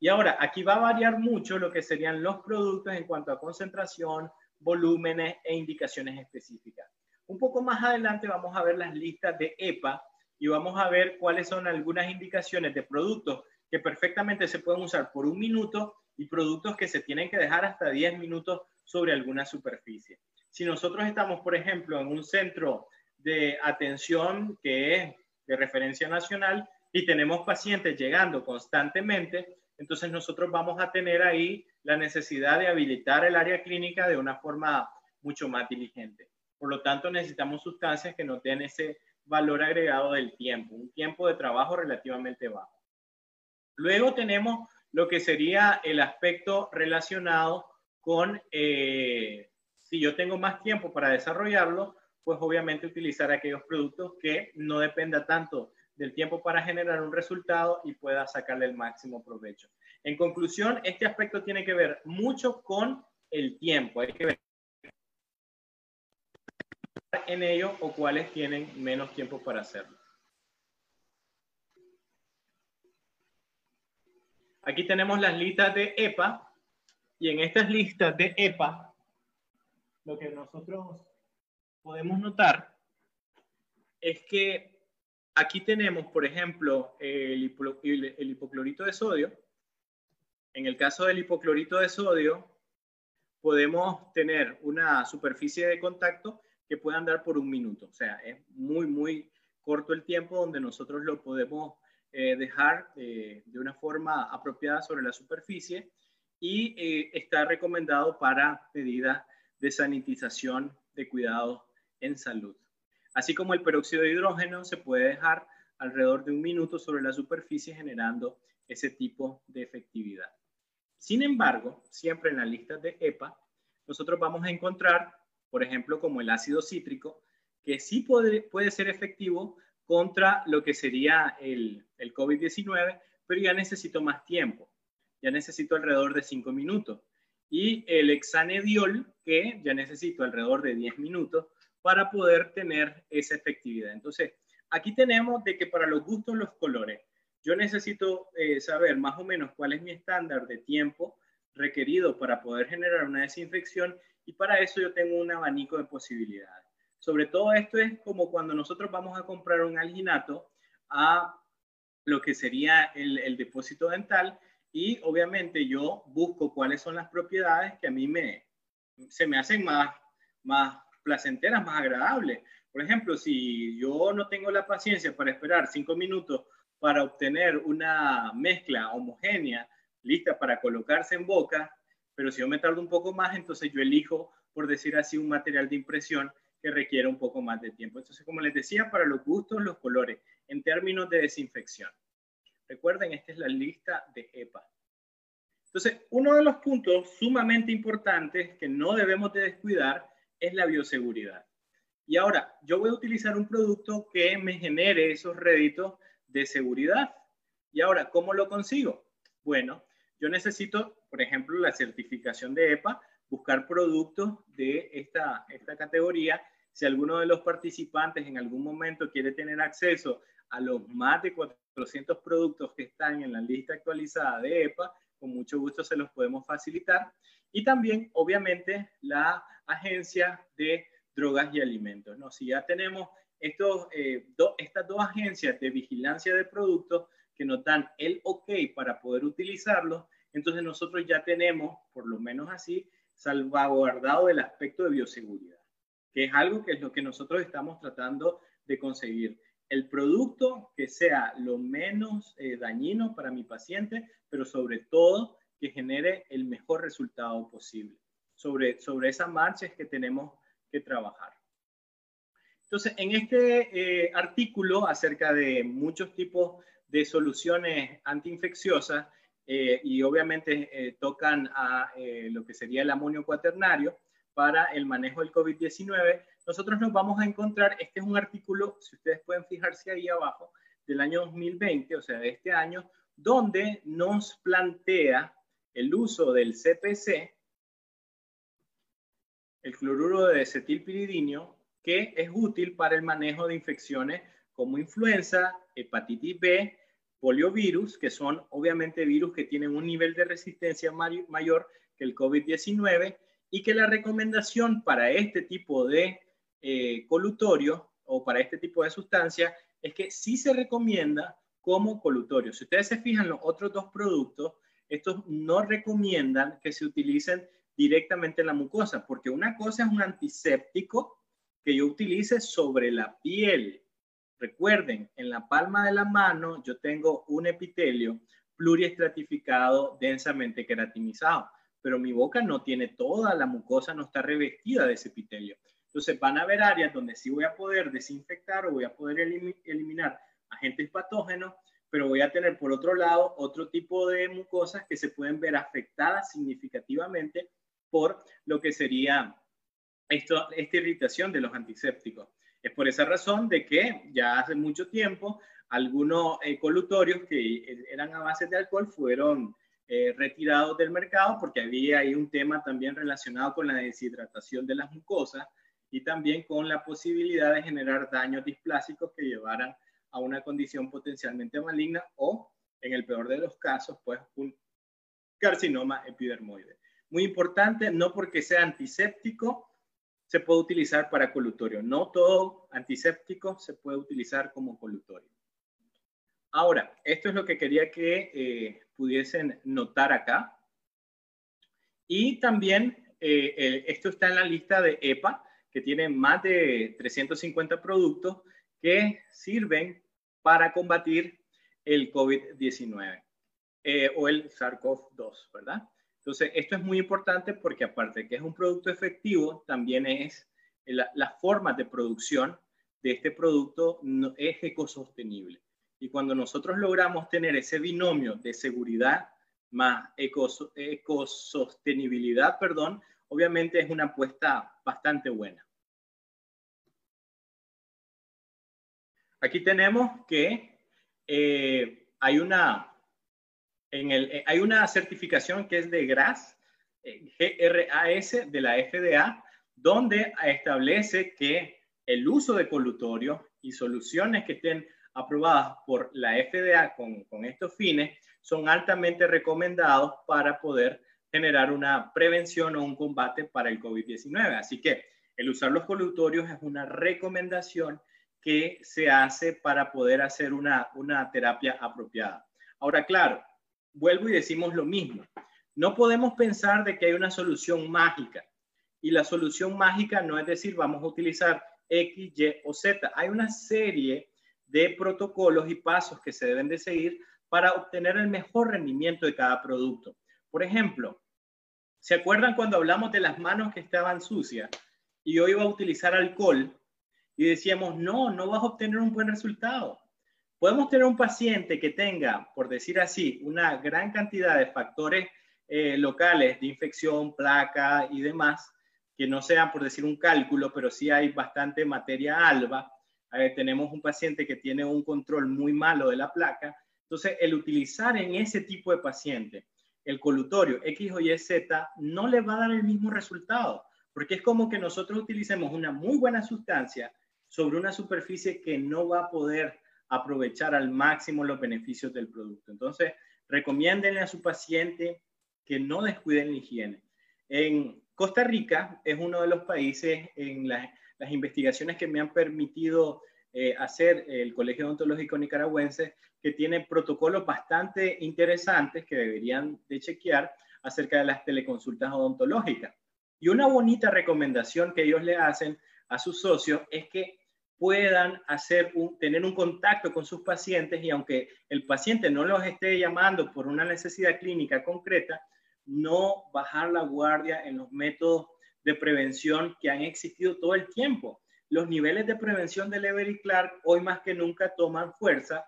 Y ahora, aquí va a variar mucho lo que serían los productos en cuanto a concentración, volúmenes e indicaciones específicas. Un poco más adelante vamos a ver las listas de EPA y vamos a ver cuáles son algunas indicaciones de productos que perfectamente se pueden usar por un minuto y productos que se tienen que dejar hasta 10 minutos sobre alguna superficie. Si nosotros estamos, por ejemplo, en un centro de atención que es de referencia nacional y tenemos pacientes llegando constantemente, entonces nosotros vamos a tener ahí la necesidad de habilitar el área clínica de una forma mucho más diligente. Por lo tanto, necesitamos sustancias que no den ese valor agregado del tiempo, un tiempo de trabajo relativamente bajo. Luego tenemos lo que sería el aspecto relacionado con eh, si yo tengo más tiempo para desarrollarlo, pues obviamente utilizar aquellos productos que no dependa tanto del tiempo para generar un resultado y pueda sacarle el máximo provecho. En conclusión, este aspecto tiene que ver mucho con el tiempo. Hay que ver en ello o cuáles tienen menos tiempo para hacerlo. Aquí tenemos las listas de EPA y en estas listas de EPA lo que nosotros podemos notar es que Aquí tenemos, por ejemplo, el, hipoclorito de sodio. En el caso del hipoclorito de sodio, podemos tener una superficie de contacto que puede andar por un minuto. O sea, es muy, muy corto el tiempo donde nosotros lo podemos eh, dejar eh, de una forma apropiada sobre la superficie y eh, está recomendado para medidas de sanitización de cuidados en salud. Así como el peróxido de hidrógeno se puede dejar alrededor de un minuto sobre la superficie generando ese tipo de efectividad. Sin embargo, siempre en la lista de EPA, nosotros vamos a encontrar, por ejemplo, como el ácido cítrico, que sí puede, puede ser efectivo contra lo que sería el, el COVID-19, pero ya necesito más tiempo, ya necesito alrededor de 5 minutos. Y el hexanediol, que ya necesito alrededor de 10 minutos, para poder tener esa efectividad. Entonces, aquí tenemos de que para los gustos, los colores, yo necesito eh, saber más o menos cuál es mi estándar de tiempo requerido para poder generar una desinfección y para eso yo tengo un abanico de posibilidades. Sobre todo esto es como cuando nosotros vamos a comprar un alginato a lo que sería el, el depósito dental y obviamente yo busco cuáles son las propiedades que a mí me, se me hacen más, más placenteras, más agradables. Por ejemplo, si yo no tengo la paciencia para esperar cinco minutos para obtener una mezcla homogénea lista para colocarse en boca, pero si yo me tardo un poco más, entonces yo elijo, por decir así, un material de impresión que requiere un poco más de tiempo. Entonces, como les decía, para los gustos, los colores, en términos de desinfección. Recuerden, esta es la lista de EPA. Entonces, uno de los puntos sumamente importantes que no debemos de descuidar es la bioseguridad. Y ahora, yo voy a utilizar un producto que me genere esos réditos de seguridad. Y ahora, ¿cómo lo consigo? Bueno, yo necesito, por ejemplo, la certificación de EPA, buscar productos de esta, esta categoría. Si alguno de los participantes en algún momento quiere tener acceso a los más de 400 productos que están en la lista actualizada de EPA, con mucho gusto se los podemos facilitar. Y también, obviamente, la agencia de drogas y alimentos. ¿no? Si ya tenemos eh, estas dos agencias de vigilancia de productos que nos dan el ok para poder utilizarlos, entonces nosotros ya tenemos, por lo menos así, salvaguardado el aspecto de bioseguridad, que es algo que es lo que nosotros estamos tratando de conseguir. El producto que sea lo menos eh, dañino para mi paciente, pero sobre todo que genere el mejor resultado posible. Sobre, sobre esa marcha es que tenemos que trabajar. Entonces, en este eh, artículo acerca de muchos tipos de soluciones antiinfecciosas, eh, y obviamente eh, tocan a lo que sería el amonio cuaternario para el manejo del COVID-19, nosotros nos vamos a encontrar, este es un artículo, si ustedes pueden fijarse ahí abajo, del año 2020, o sea, de este año, donde nos plantea el uso del CPC, el cloruro de acetilpiridinio, que es útil para el manejo de infecciones como influenza, hepatitis B, poliovirus, que son obviamente virus que tienen un nivel de resistencia mayor que el COVID-19 y que la recomendación para este tipo de eh, colutorio o para este tipo de sustancia es que sí se recomienda como colutorio. Si ustedes se fijan, los otros dos productos, estos no recomiendan que se utilicen directamente en la mucosa, porque una cosa es un antiséptico que yo utilice sobre la piel. Recuerden, en la palma de la mano yo tengo un epitelio pluriestratificado densamente queratinizado, pero mi boca no tiene toda la mucosa, no está revestida de ese epitelio. Entonces van a haber áreas donde sí voy a poder desinfectar o voy a poder eliminar agentes patógenos, pero voy a tener por otro lado otro tipo de mucosas que se pueden ver afectadas significativamente por lo que sería esto, esta irritación de los antisépticos. Es por esa razón de que ya hace mucho tiempo algunos eh, colutorios que eran a base de alcohol fueron eh, retirados del mercado porque había ahí un tema también relacionado con la deshidratación de las mucosas y también con la posibilidad de generar daños displásicos que llevaran a una condición potencialmente maligna o, en el peor de los casos, pues un carcinoma epidermoide. Muy importante, no porque sea antiséptico, se puede utilizar para colutorio. No todo antiséptico se puede utilizar como colutorio. Ahora, esto es lo que quería que eh, pudiesen notar acá. Y también eh, eh, esto está en la lista de EPA, que tiene más de 350 productos que sirven para combatir el COVID-19 eh, o el SARS-CoV-2, ¿verdad? Entonces, esto es muy importante porque aparte de que es un producto efectivo, también es la, la forma de producción de este producto no, es ecosostenible. Y cuando nosotros logramos tener ese binomio de seguridad más ecosostenibilidad, perdón, obviamente es una apuesta bastante buena. Aquí tenemos que eh, hay, una, en el, eh, hay una certificación que es de GRAS, eh, GRAS de la FDA, donde establece que el uso de colutorio y soluciones que estén aprobadas por la FDA con, con estos fines son altamente recomendados para poder generar una prevención o un combate para el COVID-19. Así que el usar los colutorios es una recomendación que se hace para poder hacer una, una terapia apropiada. Ahora, claro, vuelvo y decimos lo mismo. No podemos pensar de que hay una solución mágica. Y la solución mágica no es decir, vamos a utilizar X, Y o Z. Hay una serie de protocolos y pasos que se deben de seguir para obtener el mejor rendimiento de cada producto. Por ejemplo, ¿se acuerdan cuando hablamos de las manos que estaban sucias y yo iba a utilizar alcohol y decíamos, no, no vas a obtener un buen resultado. Podemos tener un paciente que tenga, por decir así, una gran cantidad de factores eh, locales de infección, placa y demás, que no sean, por decir, un cálculo, pero sí hay bastante materia alba. tenemos un paciente que tiene un control muy malo de la placa. Entonces, el utilizar en ese tipo de paciente el colutorio X o Y, Z no le va a dar el mismo resultado, porque es como que nosotros utilicemos una muy buena sustancia sobre una superficie que no va a poder aprovechar al máximo los beneficios del producto. Entonces, recomiéndenle a su paciente que no descuiden la higiene. En Costa Rica es uno de los países en las investigaciones que me han permitido eh, hacer el Colegio Odontológico Nicaragüense, que tiene protocolos bastante interesantes que deberían de chequear acerca de las teleconsultas odontológicas. Y una bonita recomendación que ellos le hacen a sus socios es que puedan hacer tener un contacto con sus pacientes y aunque el paciente no los esté llamando por una necesidad clínica concreta, no bajar la guardia en los métodos de prevención que han existido todo el tiempo. Los niveles de prevención de Lever y Clark hoy más que nunca toman fuerza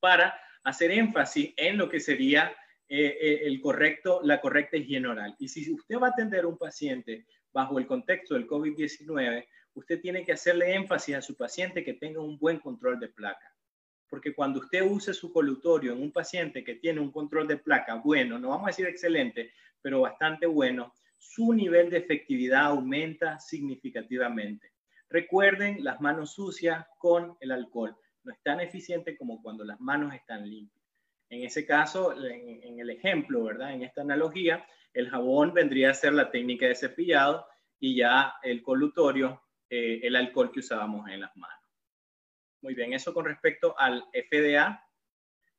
para hacer énfasis en lo que sería eh, eh, el correcto, la correcta higiene oral. Y si usted va a atender a un paciente bajo el contexto del COVID-19, usted tiene que hacerle énfasis a su paciente que tenga un buen control de placa. Porque cuando usted use su colutorio en un paciente que tiene un control de placa bueno, no vamos a decir excelente, pero bastante bueno, su nivel de efectividad aumenta significativamente. Recuerden las manos sucias con el alcohol. No es tan eficiente como cuando las manos están limpias. En ese caso, en, el ejemplo, ¿verdad? En esta analogía, el jabón vendría a ser la técnica de cepillado y ya el colutorio, eh, el alcohol que usábamos en las manos. Muy bien, eso con respecto al FDA.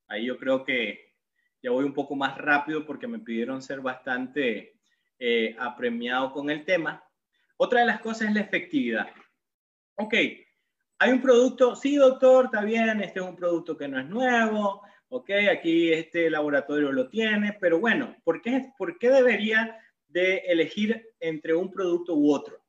Ahí yo creo que ya voy un poco más rápido porque me pidieron ser bastante eh, apremiado con el tema. Otra de las cosas es la efectividad. Ok, hay un producto, sí doctor, está bien, este es un producto que no es nuevo, ok, aquí este laboratorio lo tiene, pero bueno, ¿por qué, por qué debería de elegir entre un producto u otro?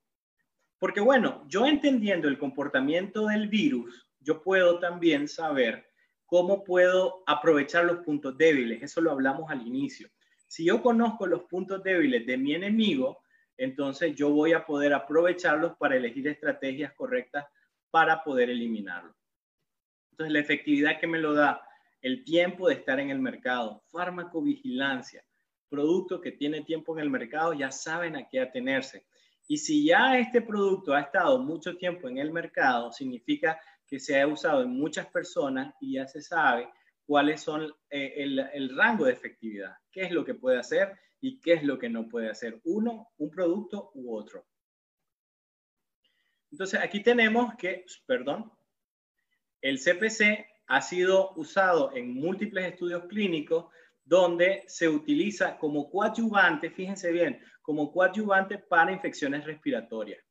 Porque bueno, yo entendiendo el comportamiento del virus, yo puedo también saber cómo puedo aprovechar los puntos débiles. Eso lo hablamos al inicio. Si yo conozco los puntos débiles de mi enemigo, entonces yo voy a poder aprovecharlos para elegir estrategias correctas para poder eliminarlo. Entonces, la efectividad que me lo da el tiempo de estar en el mercado, farmacovigilancia, producto que tiene tiempo en el mercado, ya saben a qué atenerse. Y si ya este producto ha estado mucho tiempo en el mercado, significa que se ha usado en muchas personas y ya se sabe cuáles son eh, el, rango de efectividad, qué es lo que puede hacer y qué es lo que no puede hacer uno, un producto u otro. Entonces aquí tenemos que, perdón, el CPC ha sido usado en múltiples estudios clínicos donde se utiliza como coadyuvante, fíjense bien, como coadyuvante para infecciones respiratorias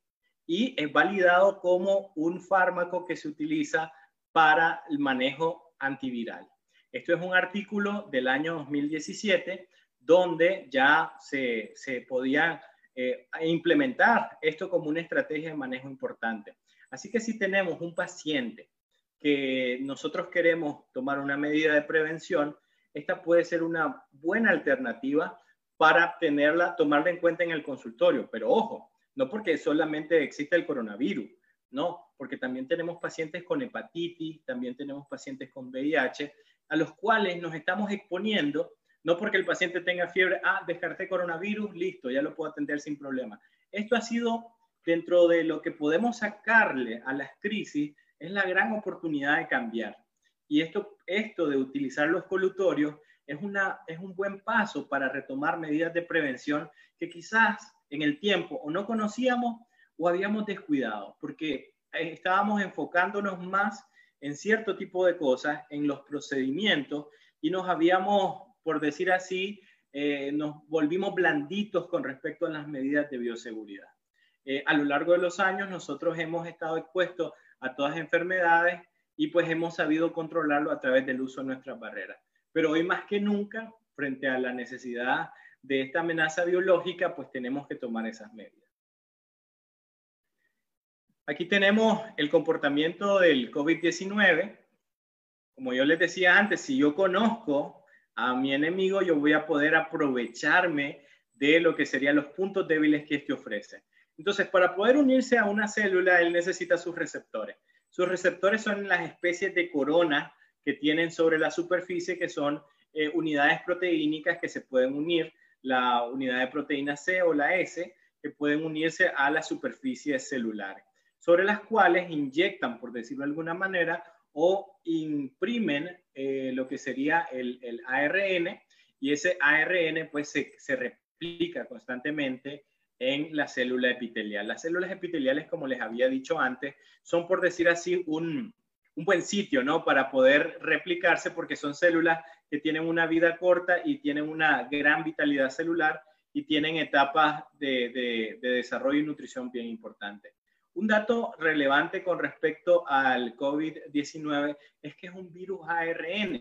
y es validado como un fármaco que se utiliza para el manejo antiviral. Esto es un artículo del año 2017 donde ya se, se podía eh, implementar esto como una estrategia de manejo importante. Así que si tenemos un paciente que nosotros queremos tomar una medida de prevención, esta puede ser una buena alternativa para tenerla, tomarla en cuenta en el consultorio. Pero ojo, no porque solamente existe el coronavirus, no, porque también tenemos pacientes con hepatitis, también tenemos pacientes con VIH, a los cuales nos estamos exponiendo, no porque el paciente tenga fiebre, ah, descarté coronavirus, listo, ya lo puedo atender sin problema. Esto ha sido dentro de lo que podemos sacarle a las crisis, es la gran oportunidad de cambiar. Y esto, esto de utilizar los colutorios es, una, es un buen paso para retomar medidas de prevención que quizás en el tiempo o no conocíamos o habíamos descuidado, porque estábamos enfocándonos más en cierto tipo de cosas, en los procedimientos, y nos habíamos, por decir así, eh, nos volvimos blanditos con respecto a las medidas de bioseguridad. Eh, a lo largo de los años nosotros hemos estado expuestos a todas las enfermedades y pues hemos sabido controlarlo a través del uso de nuestras barreras. Pero hoy más que nunca, frente a la necesidad de esta amenaza biológica, pues tenemos que tomar esas medidas. Aquí tenemos el comportamiento del COVID-19. Como yo les decía antes, si yo conozco a mi enemigo, yo voy a poder aprovecharme de lo que serían los puntos débiles que este ofrece. Entonces, para poder unirse a una célula, él necesita sus receptores. Sus receptores son las especies de corona que tienen sobre la superficie, que son eh, unidades proteínicas que se pueden unir la unidad de proteína C o la S, que pueden unirse a las superficies celulares, sobre las cuales inyectan, por decirlo de alguna manera, o imprimen eh, lo que sería el, ARN, y ese ARN pues se, se replica constantemente en la célula epitelial. Las células epiteliales, como les había dicho antes, son, por decir así, un, un buen sitio, ¿no? Para poder replicarse porque son células que tienen una vida corta y tienen una gran vitalidad celular y tienen etapas de, desarrollo y nutrición bien importantes. Un dato relevante con respecto al COVID-19 es que es un virus ARN.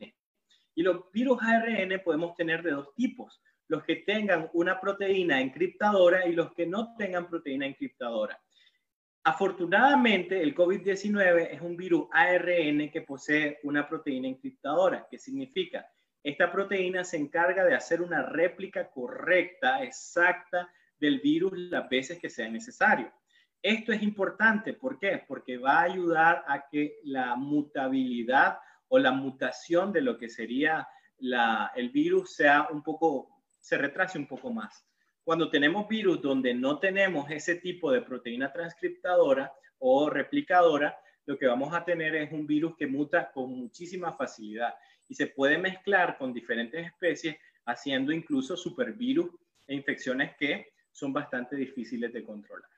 Y los virus ARN podemos tener de dos tipos, los que tengan una proteína encriptadora y los que no tengan proteína encriptadora. Afortunadamente, el COVID-19 es un virus ARN que posee una proteína encriptadora. ¿Qué significa? Esta proteína se encarga de hacer una réplica correcta, exacta del virus las veces que sea necesario. Esto es importante, ¿por qué? Porque va a ayudar a que la mutabilidad o la mutación de lo que sería el virus sea un poco, se retrase un poco más. Cuando tenemos virus donde no tenemos ese tipo de proteína transcriptadora o replicadora, lo que vamos a tener es un virus que muta con muchísima facilidad y se puede mezclar con diferentes especies, haciendo incluso supervirus e infecciones que son bastante difíciles de controlar.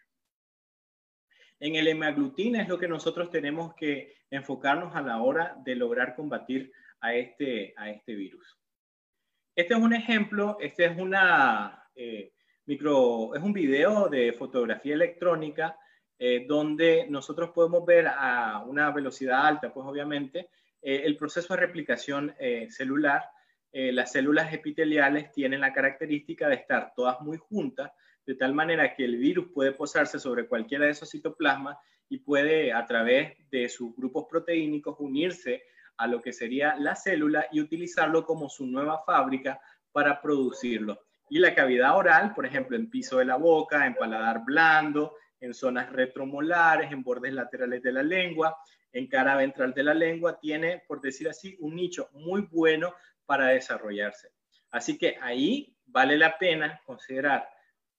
En el hemaglutina es lo que nosotros tenemos que enfocarnos a la hora de lograr combatir a este, a este virus. Este es un ejemplo, este es una eh, micro, es un video de fotografía electrónica eh, donde nosotros podemos ver a una velocidad alta, pues obviamente, eh, el proceso de replicación celular. las células epiteliales tienen la característica de estar todas muy juntas, de tal manera que el virus puede posarse sobre cualquiera de esos citoplasmas y puede a través de sus grupos proteínicos unirse a lo que sería la célula y utilizarlo como su nueva fábrica para producirlo. Y la cavidad oral, por ejemplo, en piso de la boca, en paladar blando, en zonas retromolares, en bordes laterales de la lengua, en cara ventral de la lengua, tiene, por decir así, un nicho muy bueno para desarrollarse. Así que ahí vale la pena considerar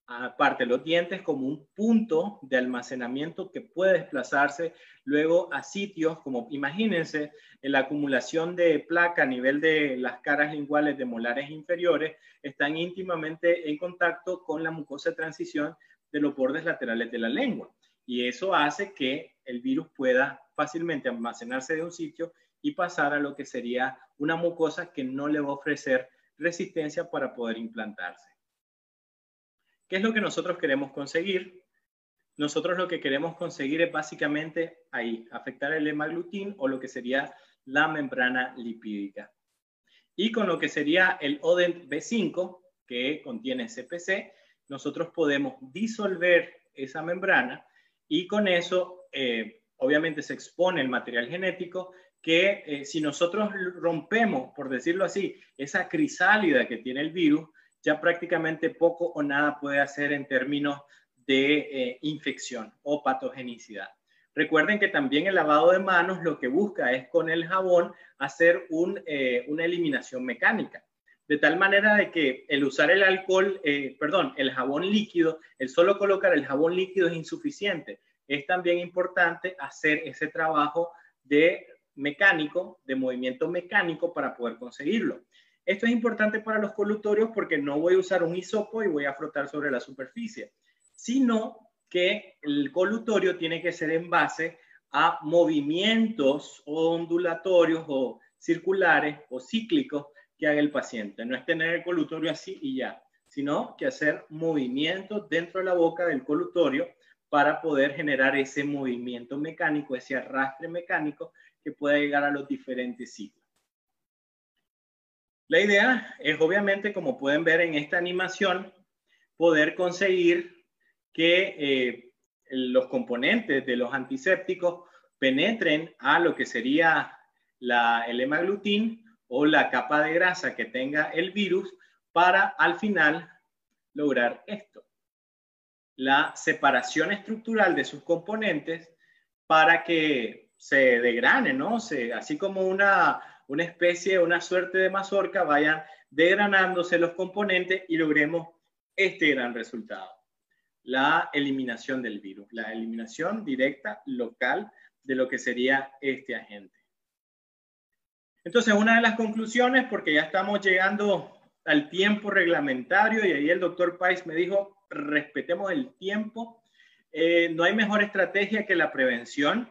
aparte los dientes como un punto de almacenamiento que puede desplazarse luego a sitios como, imagínense, la acumulación de placa a nivel de las caras linguales de molares inferiores están íntimamente en contacto con la mucosa de transición de los bordes laterales de la lengua. Y eso hace que el virus pueda fácilmente almacenarse de un sitio y pasar a lo que sería una mucosa que no le va a ofrecer resistencia para poder implantarse. ¿Qué es lo que nosotros queremos conseguir? Nosotros lo que queremos conseguir es básicamente ahí, afectar el hemaglutín o lo que sería la membrana lipídica. Y con lo que sería el ODENT B5, que contiene CPC, nosotros podemos disolver esa membrana y con eso, eh, obviamente, se expone el material genético que eh, si nosotros rompemos, por decirlo así, esa crisálida que tiene el virus, ya prácticamente poco o nada puede hacer en términos de eh, infección o patogenicidad. Recuerden que también el lavado de manos lo que busca es con el jabón hacer eh, una eliminación mecánica. De tal manera de que el usar el alcohol, eh, perdón, el jabón líquido, el solo colocar el jabón líquido es insuficiente. Es también importante hacer ese trabajo de mecánico, de movimiento mecánico para poder conseguirlo. Esto es importante para los colutorios porque no voy a usar un hisopo y voy a frotar sobre la superficie, sino que el colutorio tiene que ser en base a movimientos ondulatorios o circulares o cíclicos que haga el paciente. No es tener el colutorio así y ya, sino que hacer movimientos dentro de la boca del colutorio para poder generar ese movimiento mecánico, ese arrastre mecánico que pueda llegar a los diferentes sitios. La idea es obviamente, como pueden ver en esta animación, poder conseguir que eh, los componentes de los antisépticos penetren a lo que sería la, el hemaglutín o la capa de grasa que tenga el virus para al final lograr esto. La separación estructural de sus componentes para que se degranen, ¿no? Se, así como una una especie, una suerte de mazorca, vayan degranándose los componentes y logremos este gran resultado. La eliminación del virus, la eliminación directa, local, de lo que sería este agente. Entonces, una de las conclusiones, porque ya estamos llegando al tiempo reglamentario y ahí el doctor Pais me dijo, respetemos el tiempo. Eh, no hay mejor estrategia que la prevención.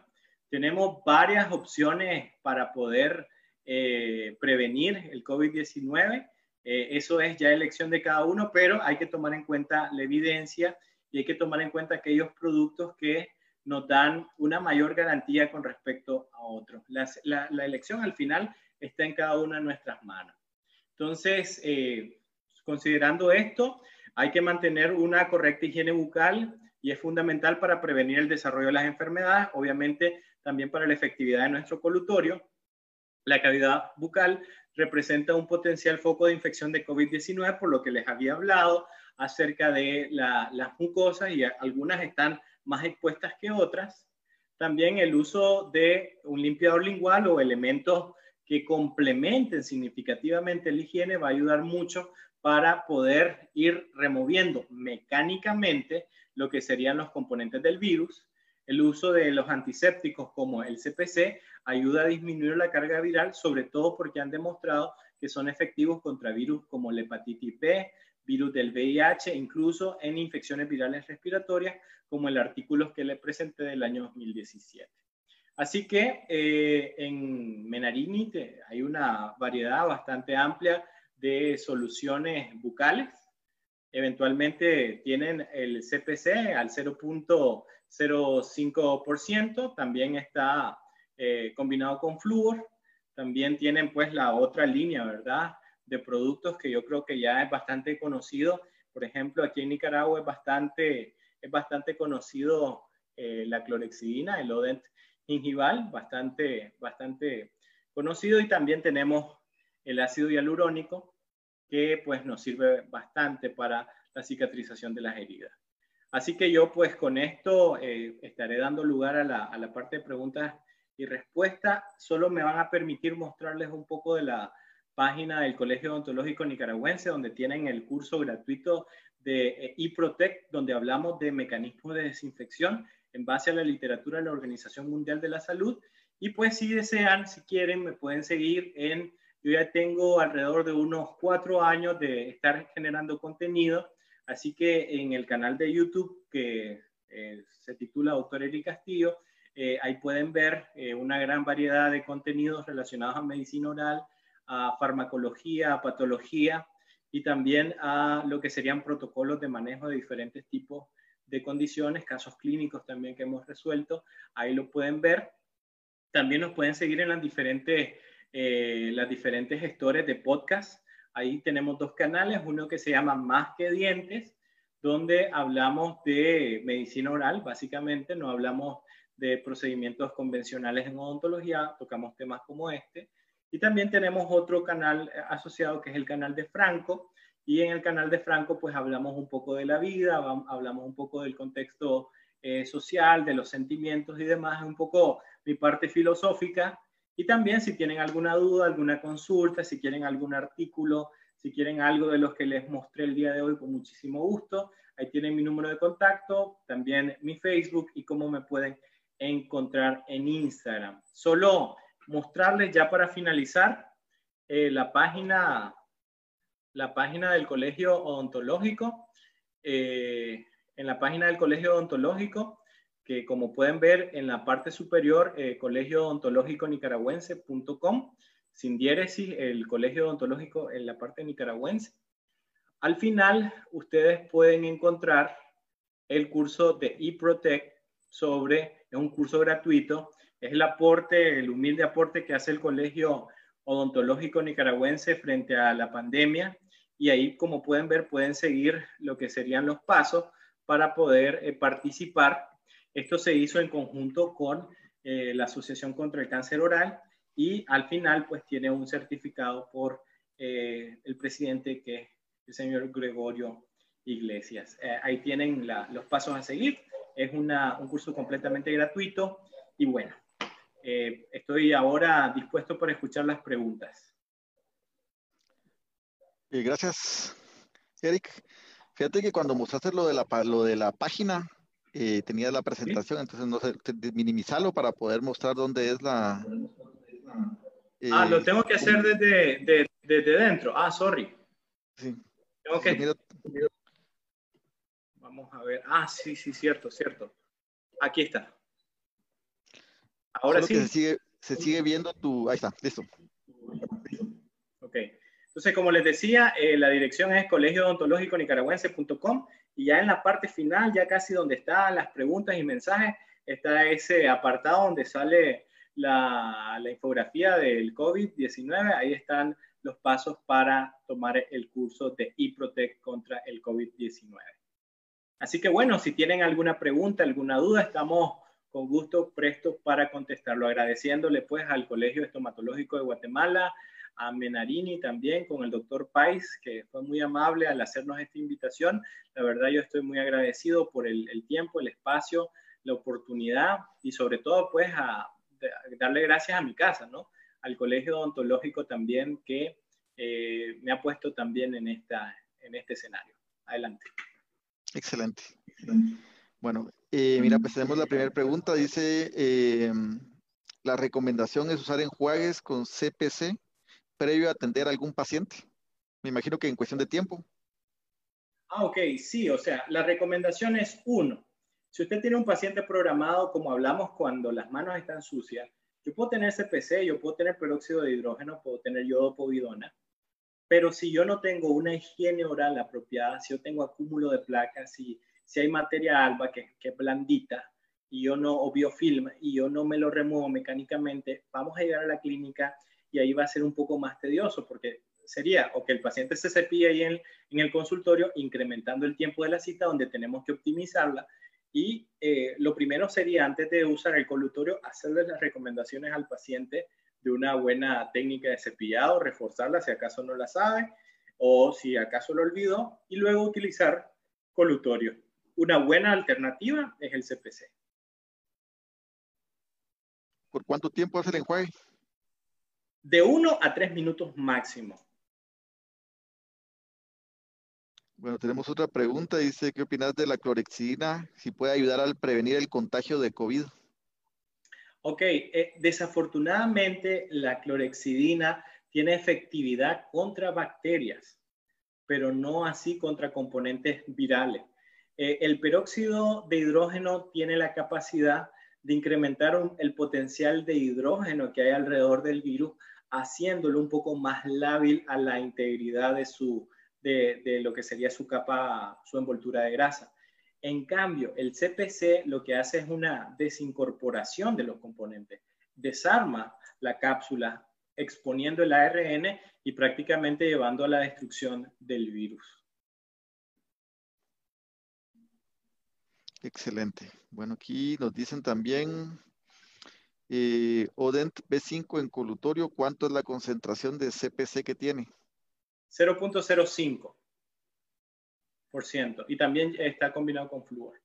Tenemos varias opciones para poder eh, prevenir el COVID-19. Eh, eso es ya elección de cada uno, pero hay que tomar en cuenta la evidencia y hay que tomar en cuenta aquellos productos que nos dan una mayor garantía con respecto a otros. La, elección al final está en cada una de nuestras manos. Entonces, eh, considerando esto, hay que mantener una correcta higiene bucal y es fundamental para prevenir el desarrollo de las enfermedades, obviamente también para la efectividad de nuestro colutorio. La cavidad bucal representa un potencial foco de infección de COVID-19, por lo que les había hablado acerca de las mucosas y algunas están más expuestas que otras. También el uso de un limpiador lingual o elementos que complementen significativamente la higiene va a ayudar mucho para poder ir removiendo mecánicamente lo que serían los componentes del virus. El uso de los antisépticos como el CPC ayuda a disminuir la carga viral, sobre todo porque han demostrado que son efectivos contra virus como la hepatitis B, virus del VIH, incluso en infecciones virales respiratorias, como el artículo que le presenté del año 2017. Así que eh, en Menarini hay una variedad bastante amplia de soluciones bucales. Eventualmente tienen el CPC al 0.05%, también está eh, combinado con flúor. También tienen pues la otra línea, ¿verdad? De productos que yo creo que ya es bastante conocido. Por ejemplo, aquí en Nicaragua es bastante, es bastante conocido eh, la clorexidina, el Odent gingival, bastante, bastante conocido. Y también tenemos el ácido hialurónico, que pues nos sirve bastante para la cicatrización de las heridas. Así que yo pues con esto eh, estaré dando lugar a la, parte de preguntas y respuestas. Solo me van a permitir mostrarles un poco de la página del Colegio Odontológico Nicaragüense, donde tienen el curso gratuito de eProtect, donde hablamos de mecanismos de desinfección en base a la literatura de la Organización Mundial de la Salud. Y pues si desean, si quieren, me pueden seguir en yo ya tengo alrededor de unos cuatro años de estar generando contenido, así que en el canal de YouTube que eh, se titula Doctor Eric Castillo, eh, ahí pueden ver eh, una gran variedad de contenidos relacionados a medicina oral, a farmacología, a patología y también a lo que serían protocolos de manejo de diferentes tipos de condiciones, casos clínicos también que hemos resuelto. Ahí lo pueden ver. También nos pueden seguir en las diferentes las diferentes gestores de podcast. Ahí tenemos dos canales, uno que se llama Más que Dientes, donde hablamos de medicina oral, básicamente, no hablamos de procedimientos convencionales en odontología, tocamos temas como este. Y también tenemos otro canal asociado que es el canal de Franco. Y en el canal de Franco pues hablamos un poco de la vida, hablamos un poco del contexto eh, social, de los sentimientos y demás, un poco mi parte filosófica y también si tienen alguna duda, alguna consulta, si quieren algún artículo, si quieren algo de los que les mostré el día de hoy, con muchísimo gusto. Ahí tienen mi número de contacto, también mi Facebook y cómo me pueden encontrar en Instagram. Solo mostrarles ya para finalizar eh, la página la página del Colegio Odontológico. Eh, en la página del Colegio Odontológico que como pueden ver en la parte superior, eh, colegio odontológico nicaragüense.com, sin diéresis, el colegio odontológico en la parte nicaragüense. Al final, ustedes pueden encontrar el curso de eProtect sobre, es un curso gratuito, es el aporte, el humilde aporte que hace el colegio odontológico nicaragüense frente a la pandemia. Y ahí, como pueden ver, pueden seguir lo que serían los pasos para poder eh, participar esto se hizo en conjunto con eh, la Asociación contra el Cáncer Oral y al final pues tiene un certificado por eh, el presidente que es el señor Gregorio Iglesias. Eh, ahí tienen los pasos a seguir. Es un curso completamente gratuito y bueno, estoy ahora dispuesto para escuchar las preguntas. gracias, Eric. Fíjate que cuando mostraste lo de la, lo de la página, eh, tenía la presentación, entonces no sé, minimizarlo para poder mostrar dónde es la... ah, lo eh, tengo que hacer desde, desde, dentro. Ah, sorry. Sí. Tengo que... Vamos a ver. Ah, sí, sí, cierto, cierto. Aquí está. Ahora sí. Se sigue, se sigue viendo tu... Ahí está, listo. Ok. Entonces, como les decía, eh, la dirección es colegio-odontológico-nicaragüense.com y ya en la parte final, ya casi donde están las preguntas y mensajes, está ese apartado donde sale la, la infografía del COVID-19. Ahí están los pasos para tomar el curso de eProtect contra el COVID-19. Así que bueno, si tienen alguna pregunta, alguna duda, estamos con gusto prestos para contestarlo, agradeciéndole pues al Colegio Estomatológico de Guatemala, a Menarini también, con el doctor Pais, que fue muy amable al hacernos esta invitación. La verdad yo estoy muy agradecido por el, tiempo, el espacio, la oportunidad y sobre todo pues a, darle gracias a mi casa, ¿no? Al Colegio Odontológico también que eh, me ha puesto también en, esta, en este escenario. Adelante. Excelente. Bueno, eh, mira, pues la primera pregunta. Dice, eh, la recomendación es usar enjuagues con CPC previo a atender a algún paciente. Me imagino que en cuestión de tiempo. Ah, ok, sí, o sea, la recomendación es uno, si usted tiene un paciente programado, como hablamos, cuando las manos están sucias, yo puedo tener CPC, yo puedo tener peróxido de hidrógeno, puedo tener yodopovidona, pero si yo no tengo una higiene oral apropiada, si yo tengo acúmulo de placas, si, si hay materia alba que, que es blandita y yo no, o biofilm, y yo no me lo remuevo mecánicamente, vamos a llegar a la clínica y ahí va a ser un poco más tedioso porque sería o que el paciente se cepille ahí en, el consultorio, incrementando el tiempo de la cita donde tenemos que optimizarla y eh, lo primero sería, antes de usar el colutorio, hacerle las recomendaciones al paciente de una buena técnica de cepillado, reforzarla si acaso no la sabe o si acaso lo olvidó, y luego utilizar colutorio. Una buena alternativa es el CPC. ¿Por cuánto tiempo hace el enjuague? De uno a tres minutos máximo. Bueno, tenemos otra pregunta. Dice, ¿qué opinas de la clorexidina? Si puede ayudar al prevenir el contagio de COVID. Ok, eh, desafortunadamente la clorexidina tiene efectividad contra bacterias, pero no así contra componentes virales. Eh, el peróxido de hidrógeno tiene la capacidad de incrementar el potencial de hidrógeno que hay alrededor del virus, haciéndolo un poco más lábil a la integridad de su, de, lo que sería su capa, su envoltura de grasa. En cambio, el CPC lo que hace es una desincorporación de los componentes, desarma la cápsula exponiendo el ARN y prácticamente llevando a la destrucción del virus. Excelente. Bueno, aquí nos dicen también eh, Odent B5 en colutorio, ¿cuánto es la concentración de CPC que tiene? 0.05%. Y también está combinado con flúor.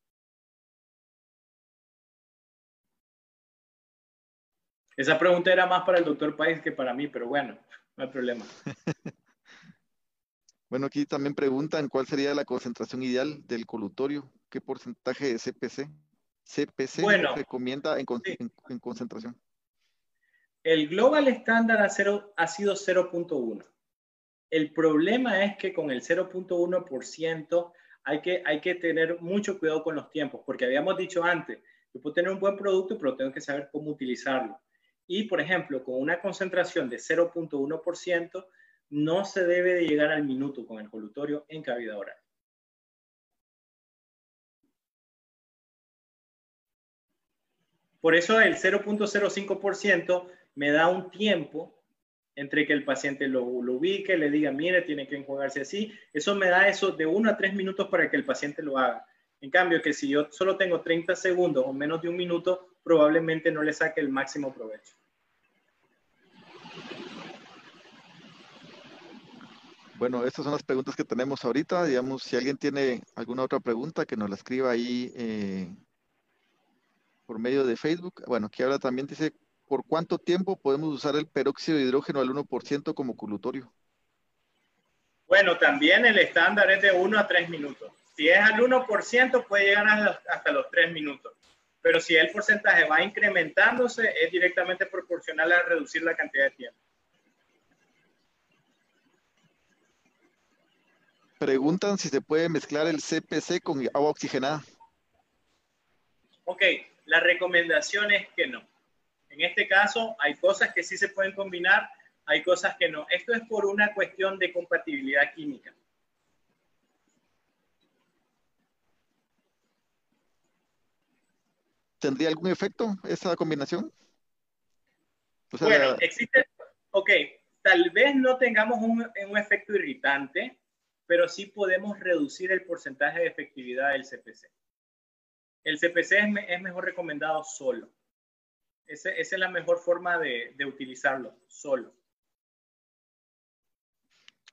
Esa pregunta era más para el doctor País que para mí, pero bueno, no hay problema. bueno, aquí también preguntan cuál sería la concentración ideal del colutorio. ¿Qué porcentaje de CPC? CPC bueno, recomienda en, en, concentración. El global estándar ha, ha sido 0.1. El problema es que con el 0.1% hay que, hay que tener mucho cuidado con los tiempos, porque habíamos dicho antes, yo puedo tener un buen producto, pero tengo que saber cómo utilizarlo. Y, por ejemplo, con una concentración de 0.1%, no se debe de llegar al minuto con el colutorio en cavidad oral. Por eso el 0.05% me da un tiempo entre que el paciente lo, ubique, le diga, mire, tiene que enjuagarse así. Eso me da eso de uno a tres minutos para que el paciente lo haga. En cambio, que si yo solo tengo 30 segundos o menos de un minuto, probablemente no le saque el máximo provecho. Bueno, estas son las preguntas que tenemos ahorita. Digamos, si alguien tiene alguna otra pregunta, que nos la escriba ahí eh, por medio de Facebook. Bueno, aquí ahora también dice, ¿por cuánto tiempo podemos usar el peróxido de hidrógeno al 1% como colutorio? Bueno, también el estándar es de 1 a 3 minutos. Si es al 1%, puede llegar hasta los 3 minutos. Pero si el porcentaje va incrementándose, es directamente proporcional a reducir la cantidad de tiempo. Preguntan si se puede mezclar el CPC con agua oxigenada. Ok, la recomendación es que no. En este caso, hay cosas que sí se pueden combinar, hay cosas que no. Esto es por una cuestión de compatibilidad química. ¿tendría algún efecto esa combinación? bueno, existe, ok, tal vez no tengamos un, un, efecto irritante, pero sí podemos reducir el porcentaje de efectividad del CPC. El CPC es, es mejor recomendado solo. esa es la mejor forma de, de utilizarlo, solo.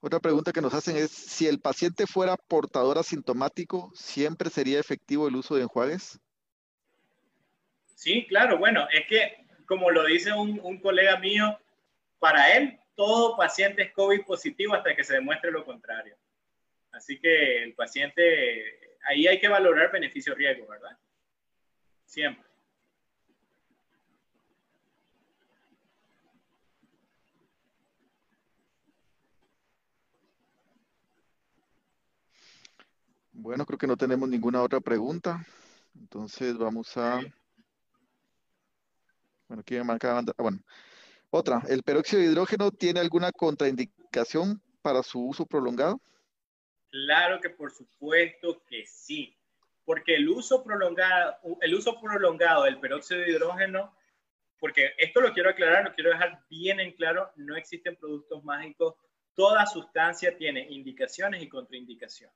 Otra pregunta que nos hacen es, si el paciente fuera portador asintomático, ¿siempre sería efectivo el uso de enjuagues? Sí, claro, bueno, es que como lo dice un, un colega mío, para él todo paciente es COVID positivo hasta que se demuestre lo contrario. Así que el paciente, ahí hay que valorar beneficio-riesgo, ¿verdad? Siempre. Bueno, creo que no tenemos ninguna otra pregunta. Entonces vamos a... Bueno, aquí me marca... Ah, bueno, otra. ¿El peróxido de hidrógeno tiene alguna contraindicación para su uso prolongado? Claro que por supuesto que sí. Porque el uso prolongado, el uso prolongado del peróxido de hidrógeno, porque esto lo quiero aclarar, lo quiero dejar bien en claro, no existen productos mágicos. Toda sustancia tiene indicaciones y contraindicaciones.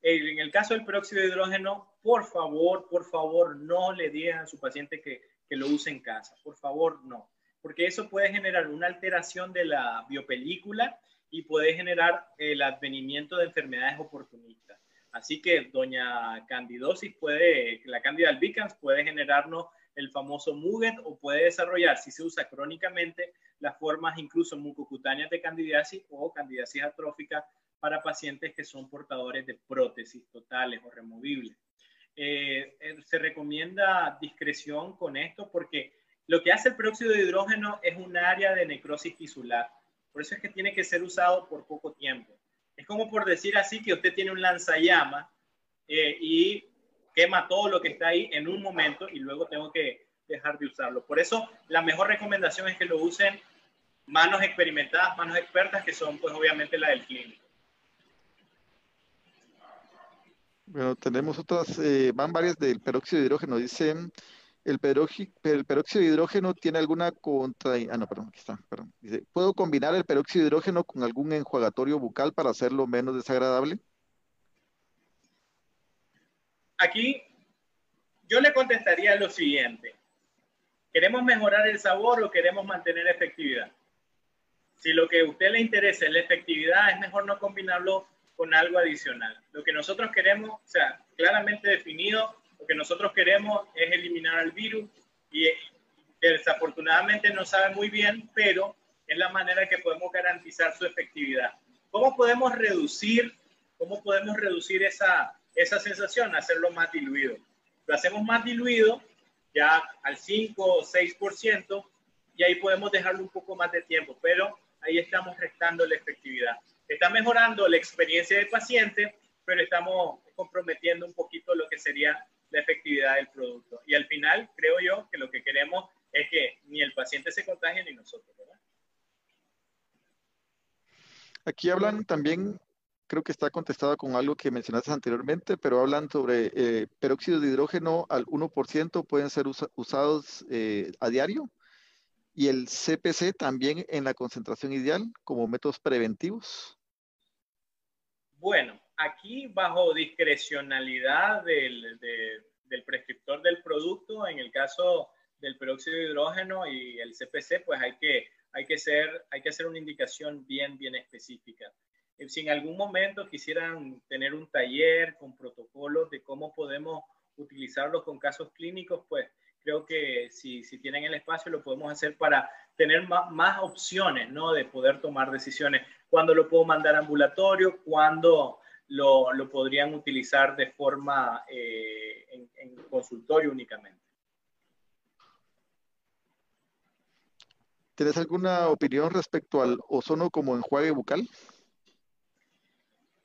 En el caso del peróxido de hidrógeno, por favor, por favor, no le digan a su paciente que, lo use en casa. Por favor, no. Porque eso puede generar una alteración de la biopelícula y puede generar el advenimiento de enfermedades oportunistas. Así que doña candidosis puede, la candida albicans puede generarnos el famoso muget o puede desarrollar, si se usa crónicamente, las formas incluso mucocutáneas de candidiasis o candidiasis atrófica para pacientes que son portadores de prótesis totales o removibles. Eh, eh, se recomienda discreción con esto porque lo que hace el peróxido de hidrógeno es un área de necrosis tisular. Por eso es que tiene que ser usado por poco tiempo. Es como por decir así que usted tiene un lanzallama eh, y quema todo lo que está ahí en un momento y luego tengo que dejar de usarlo. Por eso la mejor recomendación es que lo usen manos experimentadas, manos expertas, que son pues obviamente la del clínico. Bueno, tenemos otras, eh, van varias del peróxido de hidrógeno. Dicen, el, peróxido de hidrógeno tiene alguna contra... Ah, no, perdón, aquí está, perdón. Dice, ¿puedo combinar el peróxido de hidrógeno con algún enjuagatorio bucal para hacerlo menos desagradable? Aquí yo le contestaría lo siguiente. ¿Queremos mejorar el sabor o queremos mantener efectividad? Si lo que a usted le interesa es la efectividad, es mejor no combinarlo con algo adicional. Lo que nosotros queremos, o sea, claramente definido, lo que nosotros queremos es eliminar al virus y desafortunadamente no sabe muy bien, pero es la manera que podemos garantizar su efectividad. ¿Cómo podemos reducir, cómo podemos reducir esa, esa sensación? Hacerlo más diluido. Lo hacemos más diluido, ya al 5 o 6%, y ahí podemos dejarlo un poco más de tiempo, pero ahí estamos restando la efectividad. Está mejorando la experiencia del paciente, pero estamos comprometiendo un poquito lo que sería la efectividad del producto. Y al final, creo yo que lo que queremos es que ni el paciente se contagie ni nosotros, ¿verdad? Aquí hablan también, creo que está contestado con algo que mencionaste anteriormente, pero hablan sobre eh, peróxido de hidrógeno al 1% pueden ser usados eh, a diario y el CPC también en la concentración ideal como métodos preventivos. Bueno, aquí bajo discrecionalidad del, del prescriptor del producto, en el caso del peróxido de hidrógeno y el CPC, pues hay que, hay que, ser, hay que hacer una indicación bien, bien específica. Eh, si en algún momento quisieran tener un taller con protocolos de cómo podemos utilizarlos con casos clínicos, pues creo que si, si tienen el espacio lo podemos hacer para tener más, más opciones, ¿no? De poder tomar decisiones cuándo lo puedo mandar a ambulatorio, cuándo lo, lo podrían utilizar de forma eh, en, en consultorio únicamente. ¿Tienes alguna opinión respecto al ozono como enjuague bucal?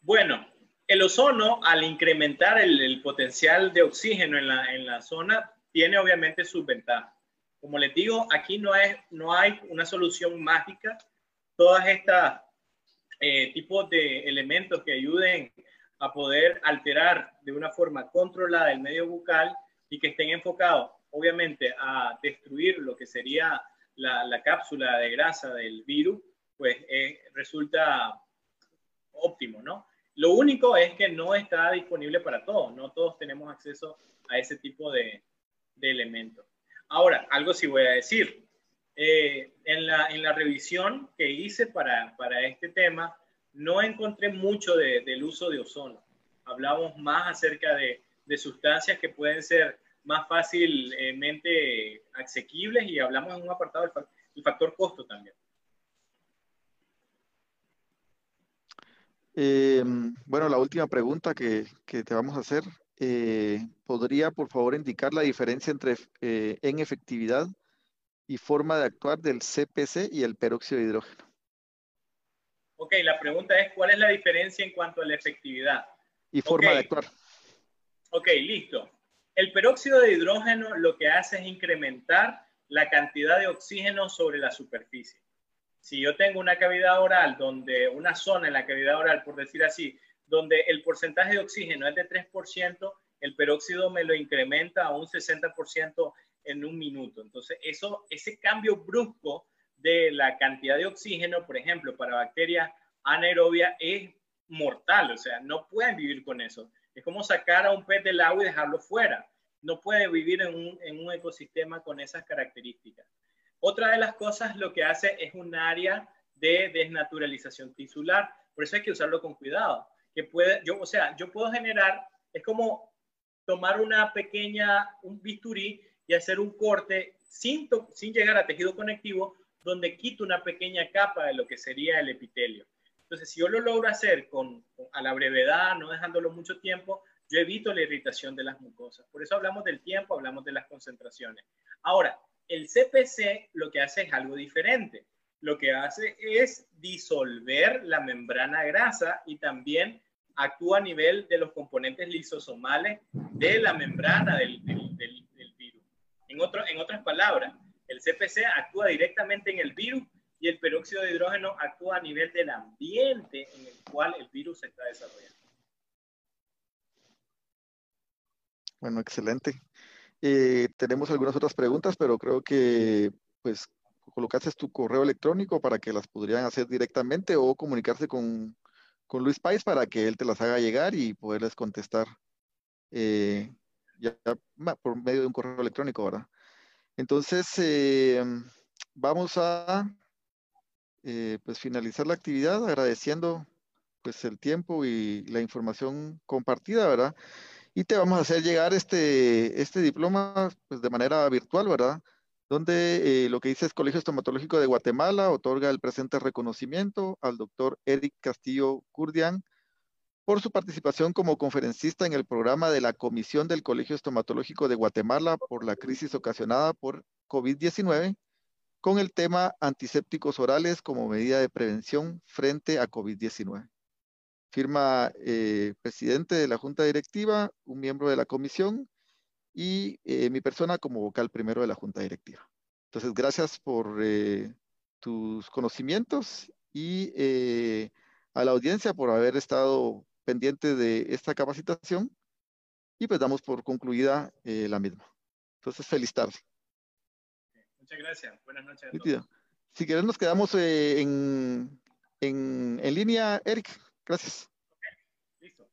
Bueno, el ozono, al incrementar el, el potencial de oxígeno en la, en la, zona, tiene obviamente sus ventajas. Como les digo, aquí no, es, no hay una solución mágica. Todas estas eh, tipos de elementos que ayuden a poder alterar de una forma controlada el medio bucal y que estén enfocados, obviamente, a destruir lo que sería la, cápsula de grasa del virus, pues eh, resulta óptimo, ¿no? Lo único es que no está disponible para todos, no todos tenemos acceso a ese tipo de, elementos. Ahora, algo sí voy a decir. Eh, en, la, en, la, revisión que hice para, para este tema, no encontré mucho del uso de ozono. Hablamos más acerca de, de sustancias que pueden ser más fácilmente asequibles y hablamos en un apartado del factor costo también. Eh, bueno, la última pregunta que, te vamos a hacer. Eh, ¿Podría, por favor, indicar la diferencia entre eh, en efectividad y forma de actuar del CPC y el peróxido de hidrógeno? Ok, la pregunta es, ¿cuál es la diferencia en cuanto a la efectividad? Y forma de actuar. Ok, listo. El peróxido de hidrógeno lo que hace es incrementar la cantidad de oxígeno sobre la superficie. Si yo tengo una cavidad oral donde, una zona en la cavidad oral, por decir así, donde el porcentaje de oxígeno es de 3%, el peróxido me lo incrementa a un 60% en un minuto. Entonces, eso, ese cambio brusco de la cantidad de oxígeno, por ejemplo, para bacterias anaerobias, es mortal. O sea, no pueden vivir con eso. Es como sacar a un pez del agua y dejarlo fuera. No puede vivir en un, ecosistema con esas características. Otra de las cosas lo que hace es un área de desnaturalización tisular. Por eso hay que usarlo con cuidado. Que puede, yo, o sea, yo puedo generar, es como tomar una pequeña, un bisturí y hacer un corte sin, sin llegar a tejido conectivo, donde quito una pequeña capa de lo que sería el epitelio. Entonces, si yo lo logro hacer con, a la brevedad, no dejándolo mucho tiempo, yo evito la irritación de las mucosas. Por eso hablamos del tiempo, hablamos de las concentraciones. Ahora, el CPC lo que hace es algo diferente. Lo que hace es disolver la membrana grasa y también actúa a nivel de los componentes lisosomales de la membrana del, virus. En, otras palabras, el CPC actúa directamente en el virus y el peróxido de hidrógeno actúa a nivel del ambiente en el cual el virus se está desarrollando. Bueno, excelente. Eh, tenemos algunas otras preguntas, pero creo que pues colocaste tu correo electrónico para que las podrían hacer directamente o comunicarse con, Luis Pais para que él te las haga llegar y poderles contestar eh, ya, por medio de un correo electrónico, ¿verdad? Entonces, eh, vamos a eh, pues finalizar la actividad agradeciendo pues el tiempo y la información compartida, ¿verdad? Y te vamos a hacer llegar este, este diploma pues de manera virtual, ¿verdad? Donde eh, lo que dice es Colegio Estomatológico de Guatemala otorga el presente reconocimiento al doctor Eric Castillo Curdian por su participación como conferencista en el programa de la Comisión del Colegio Estomatológico de Guatemala por la crisis ocasionada por COVID-19 con el tema antisépticos orales como medida de prevención frente a COVID-19. Firma eh, presidente de la Junta Directiva, un miembro de la comisión y eh, mi persona como vocal primero de la Junta Directiva. Entonces, gracias por eh, tus conocimientos y a la audiencia por haber estado pendiente de esta capacitación y pues damos por concluida la misma. Entonces, feliz tarde. Muchas gracias. Buenas noches a todos. Si querés, nos quedamos eh, en, en, en, línea, Eric. Gracias. listo.